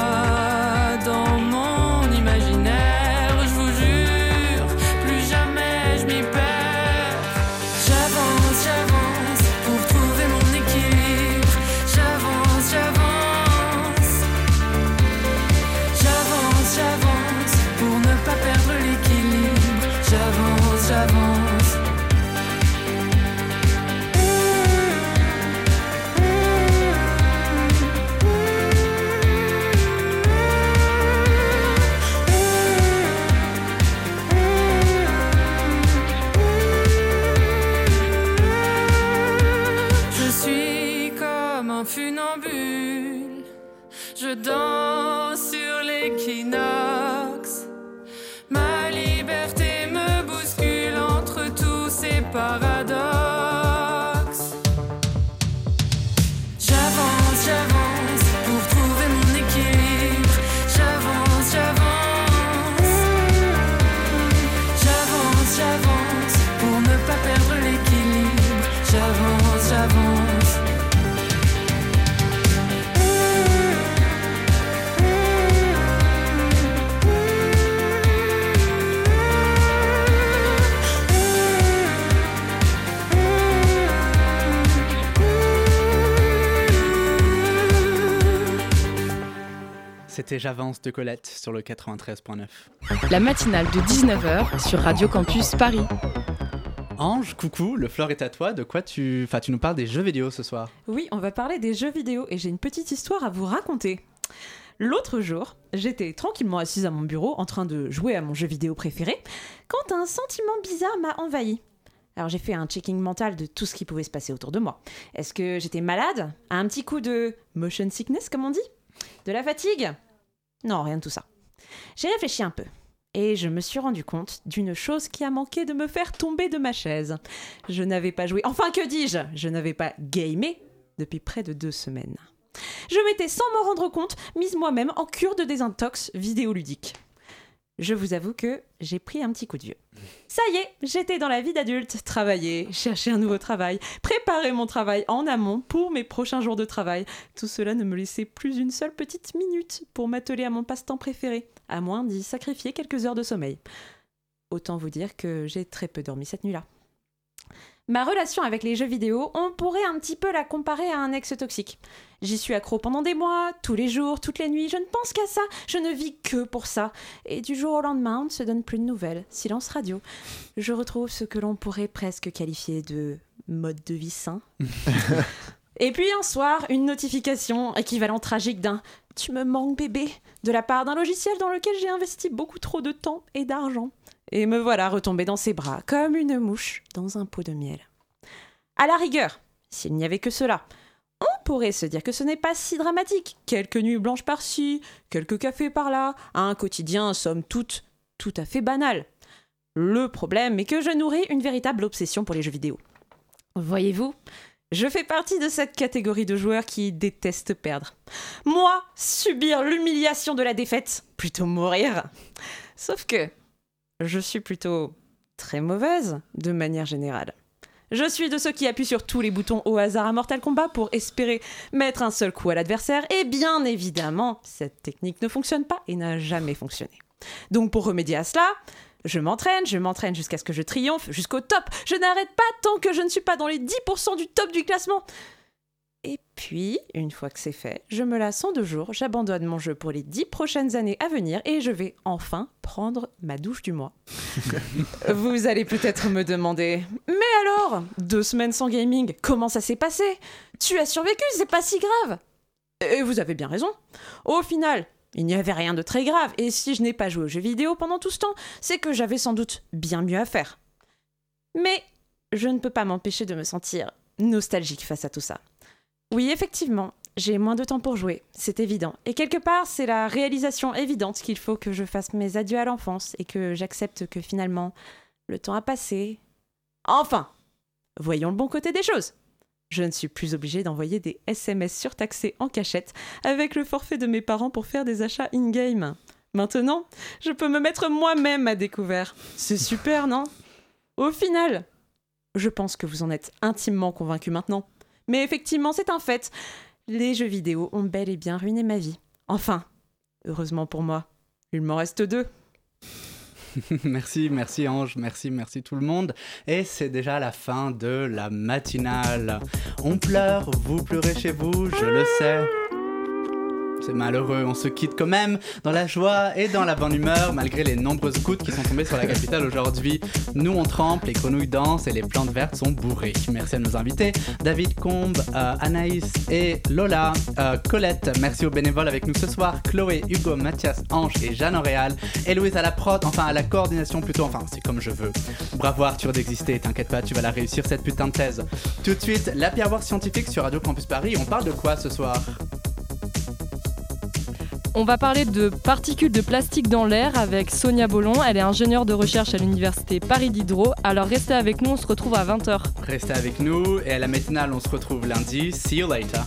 C'était J'avance de Colette sur le 93.9. La matinale de 19h sur Radio Campus Paris. Ange, coucou, le floor est à toi. De quoi tu. Enfin, tu nous parles des jeux vidéo ce soir? Oui, on va parler des jeux vidéo et j'ai une petite histoire à vous raconter. L'autre jour, j'étais tranquillement assise à mon bureau en train de jouer à mon jeu vidéo préféré quand un sentiment bizarre m'a envahi. Alors j'ai fait un checking mental de tout ce qui pouvait se passer autour de moi. Est-ce que j'étais malade? Un petit coup de motion sickness comme on dit? De la fatigue? Non, rien de tout ça. J'ai réfléchi un peu et je me suis rendu compte d'une chose qui a manqué de me faire tomber de ma chaise. Je n'avais pas joué, enfin que dis-je Je n'avais pas gamé depuis près de deux semaines. Je m'étais sans m'en rendre compte mise moi-même en cure de désintox vidéoludique. Je vous avoue que j'ai pris un petit coup de vieux. Ça y est, j'étais dans la vie d'adulte, travailler, chercher un nouveau travail, préparer mon travail en amont pour mes prochains jours de travail. Tout cela ne me laissait plus une seule petite minute pour m'atteler à mon passe-temps préféré, à moins d'y sacrifier quelques heures de sommeil. Autant vous dire que j'ai très peu dormi cette nuit-là. Ma relation avec les jeux vidéo, on pourrait un petit peu la comparer à un ex toxique. J'y suis accro pendant des mois, tous les jours, toutes les nuits, je ne pense qu'à ça, je ne vis que pour ça. Et du jour au lendemain, on ne se donne plus de nouvelles, silence radio. Je retrouve ce que l'on pourrait presque qualifier de mode de vie sain. Et puis un soir, une notification équivalent tragique d'un Tu me manques bébé de la part d'un logiciel dans lequel j'ai investi beaucoup trop de temps et d'argent. Et me voilà retombée dans ses bras, comme une mouche dans un pot de miel. À la rigueur, s'il n'y avait que cela, On pourrait se dire que ce n'est pas si dramatique. Quelques nuits blanches par-ci, quelques cafés par-là, un quotidien, somme toute, tout à fait banal. Le problème est que je nourris une véritable obsession pour les jeux vidéo. Voyez-vous, je fais partie de cette catégorie de joueurs qui détestent perdre. Moi, subir l'humiliation de la défaite, plutôt mourir. Sauf que je suis plutôt très mauvaise de manière générale. Je suis de ceux qui appuient sur tous les boutons au hasard à Mortal Kombat pour espérer mettre un seul coup à l'adversaire, et bien évidemment, cette technique ne fonctionne pas et n'a jamais fonctionné. Donc pour remédier à cela, je m'entraîne, je m'entraîne jusqu'à ce que je triomphe, jusqu'au top. Je n'arrête pas tant que je ne suis pas dans les 10% du top du classement. Et puis, une fois que c'est fait, je me lasse en deux jours, j'abandonne mon jeu pour les 10 prochaines années à venir et je vais enfin prendre ma douche du mois. Vous allez peut-être me demander, mais alors, deux semaines sans gaming, comment ça s'est passé? Tu as survécu, c'est pas si grave. Et vous avez bien raison. Au final, il n'y avait rien de très grave, et si je n'ai pas joué aux jeux vidéo pendant tout ce temps, c'est que j'avais sans doute bien mieux à faire. Mais je ne peux pas m'empêcher de me sentir nostalgique face à tout ça. Oui, effectivement, j'ai moins de temps pour jouer, c'est évident. Et quelque part, c'est la réalisation évidente qu'il faut que je fasse mes adieux à l'enfance et que j'accepte que finalement, le temps a passé. Enfin, voyons le bon côté des choses. Je ne suis plus obligée d'envoyer des SMS surtaxés en cachette avec le forfait de mes parents pour faire des achats in-game. Maintenant, je peux me mettre moi-même à découvert. C'est super, non? Au final, je pense que vous en êtes intimement convaincu maintenant. Mais effectivement, c'est un fait. Les jeux vidéo ont bel et bien ruiné ma vie. Enfin, heureusement pour moi, il m'en reste deux. merci, merci Ange, merci, merci tout le monde. Et c'est déjà la fin de la matinale. On pleure, vous pleurez chez vous, je le sais. C'est malheureux, on se quitte quand même dans la joie et dans la bonne humeur malgré les nombreuses gouttes qui sont tombées sur la capitale aujourd'hui. Nous on trempe, les grenouilles dansent et les plantes vertes sont bourrées. Merci à nos invités, David Combe, euh, Anaïs et Lola, euh, Colette, merci aux bénévoles avec nous ce soir, Chloé, Hugo, Mathias, Ange et Jeanne Auréal, et Louise à la prod, enfin à la coordination plutôt, enfin c'est comme je veux. Bravo Arthur d'exister, t'inquiète pas, tu vas la réussir cette putain de thèse. Tout de suite, la pierre scientifique sur Radio Campus Paris, on parle de quoi ce soir? On va parler de particules de plastique dans l'air avec Sonia Bollon. Elle est ingénieure de recherche à l'université Paris Diderot. Alors restez avec nous, on se retrouve à 20h. Restez avec nous et à la matinale, on se retrouve lundi. See you later.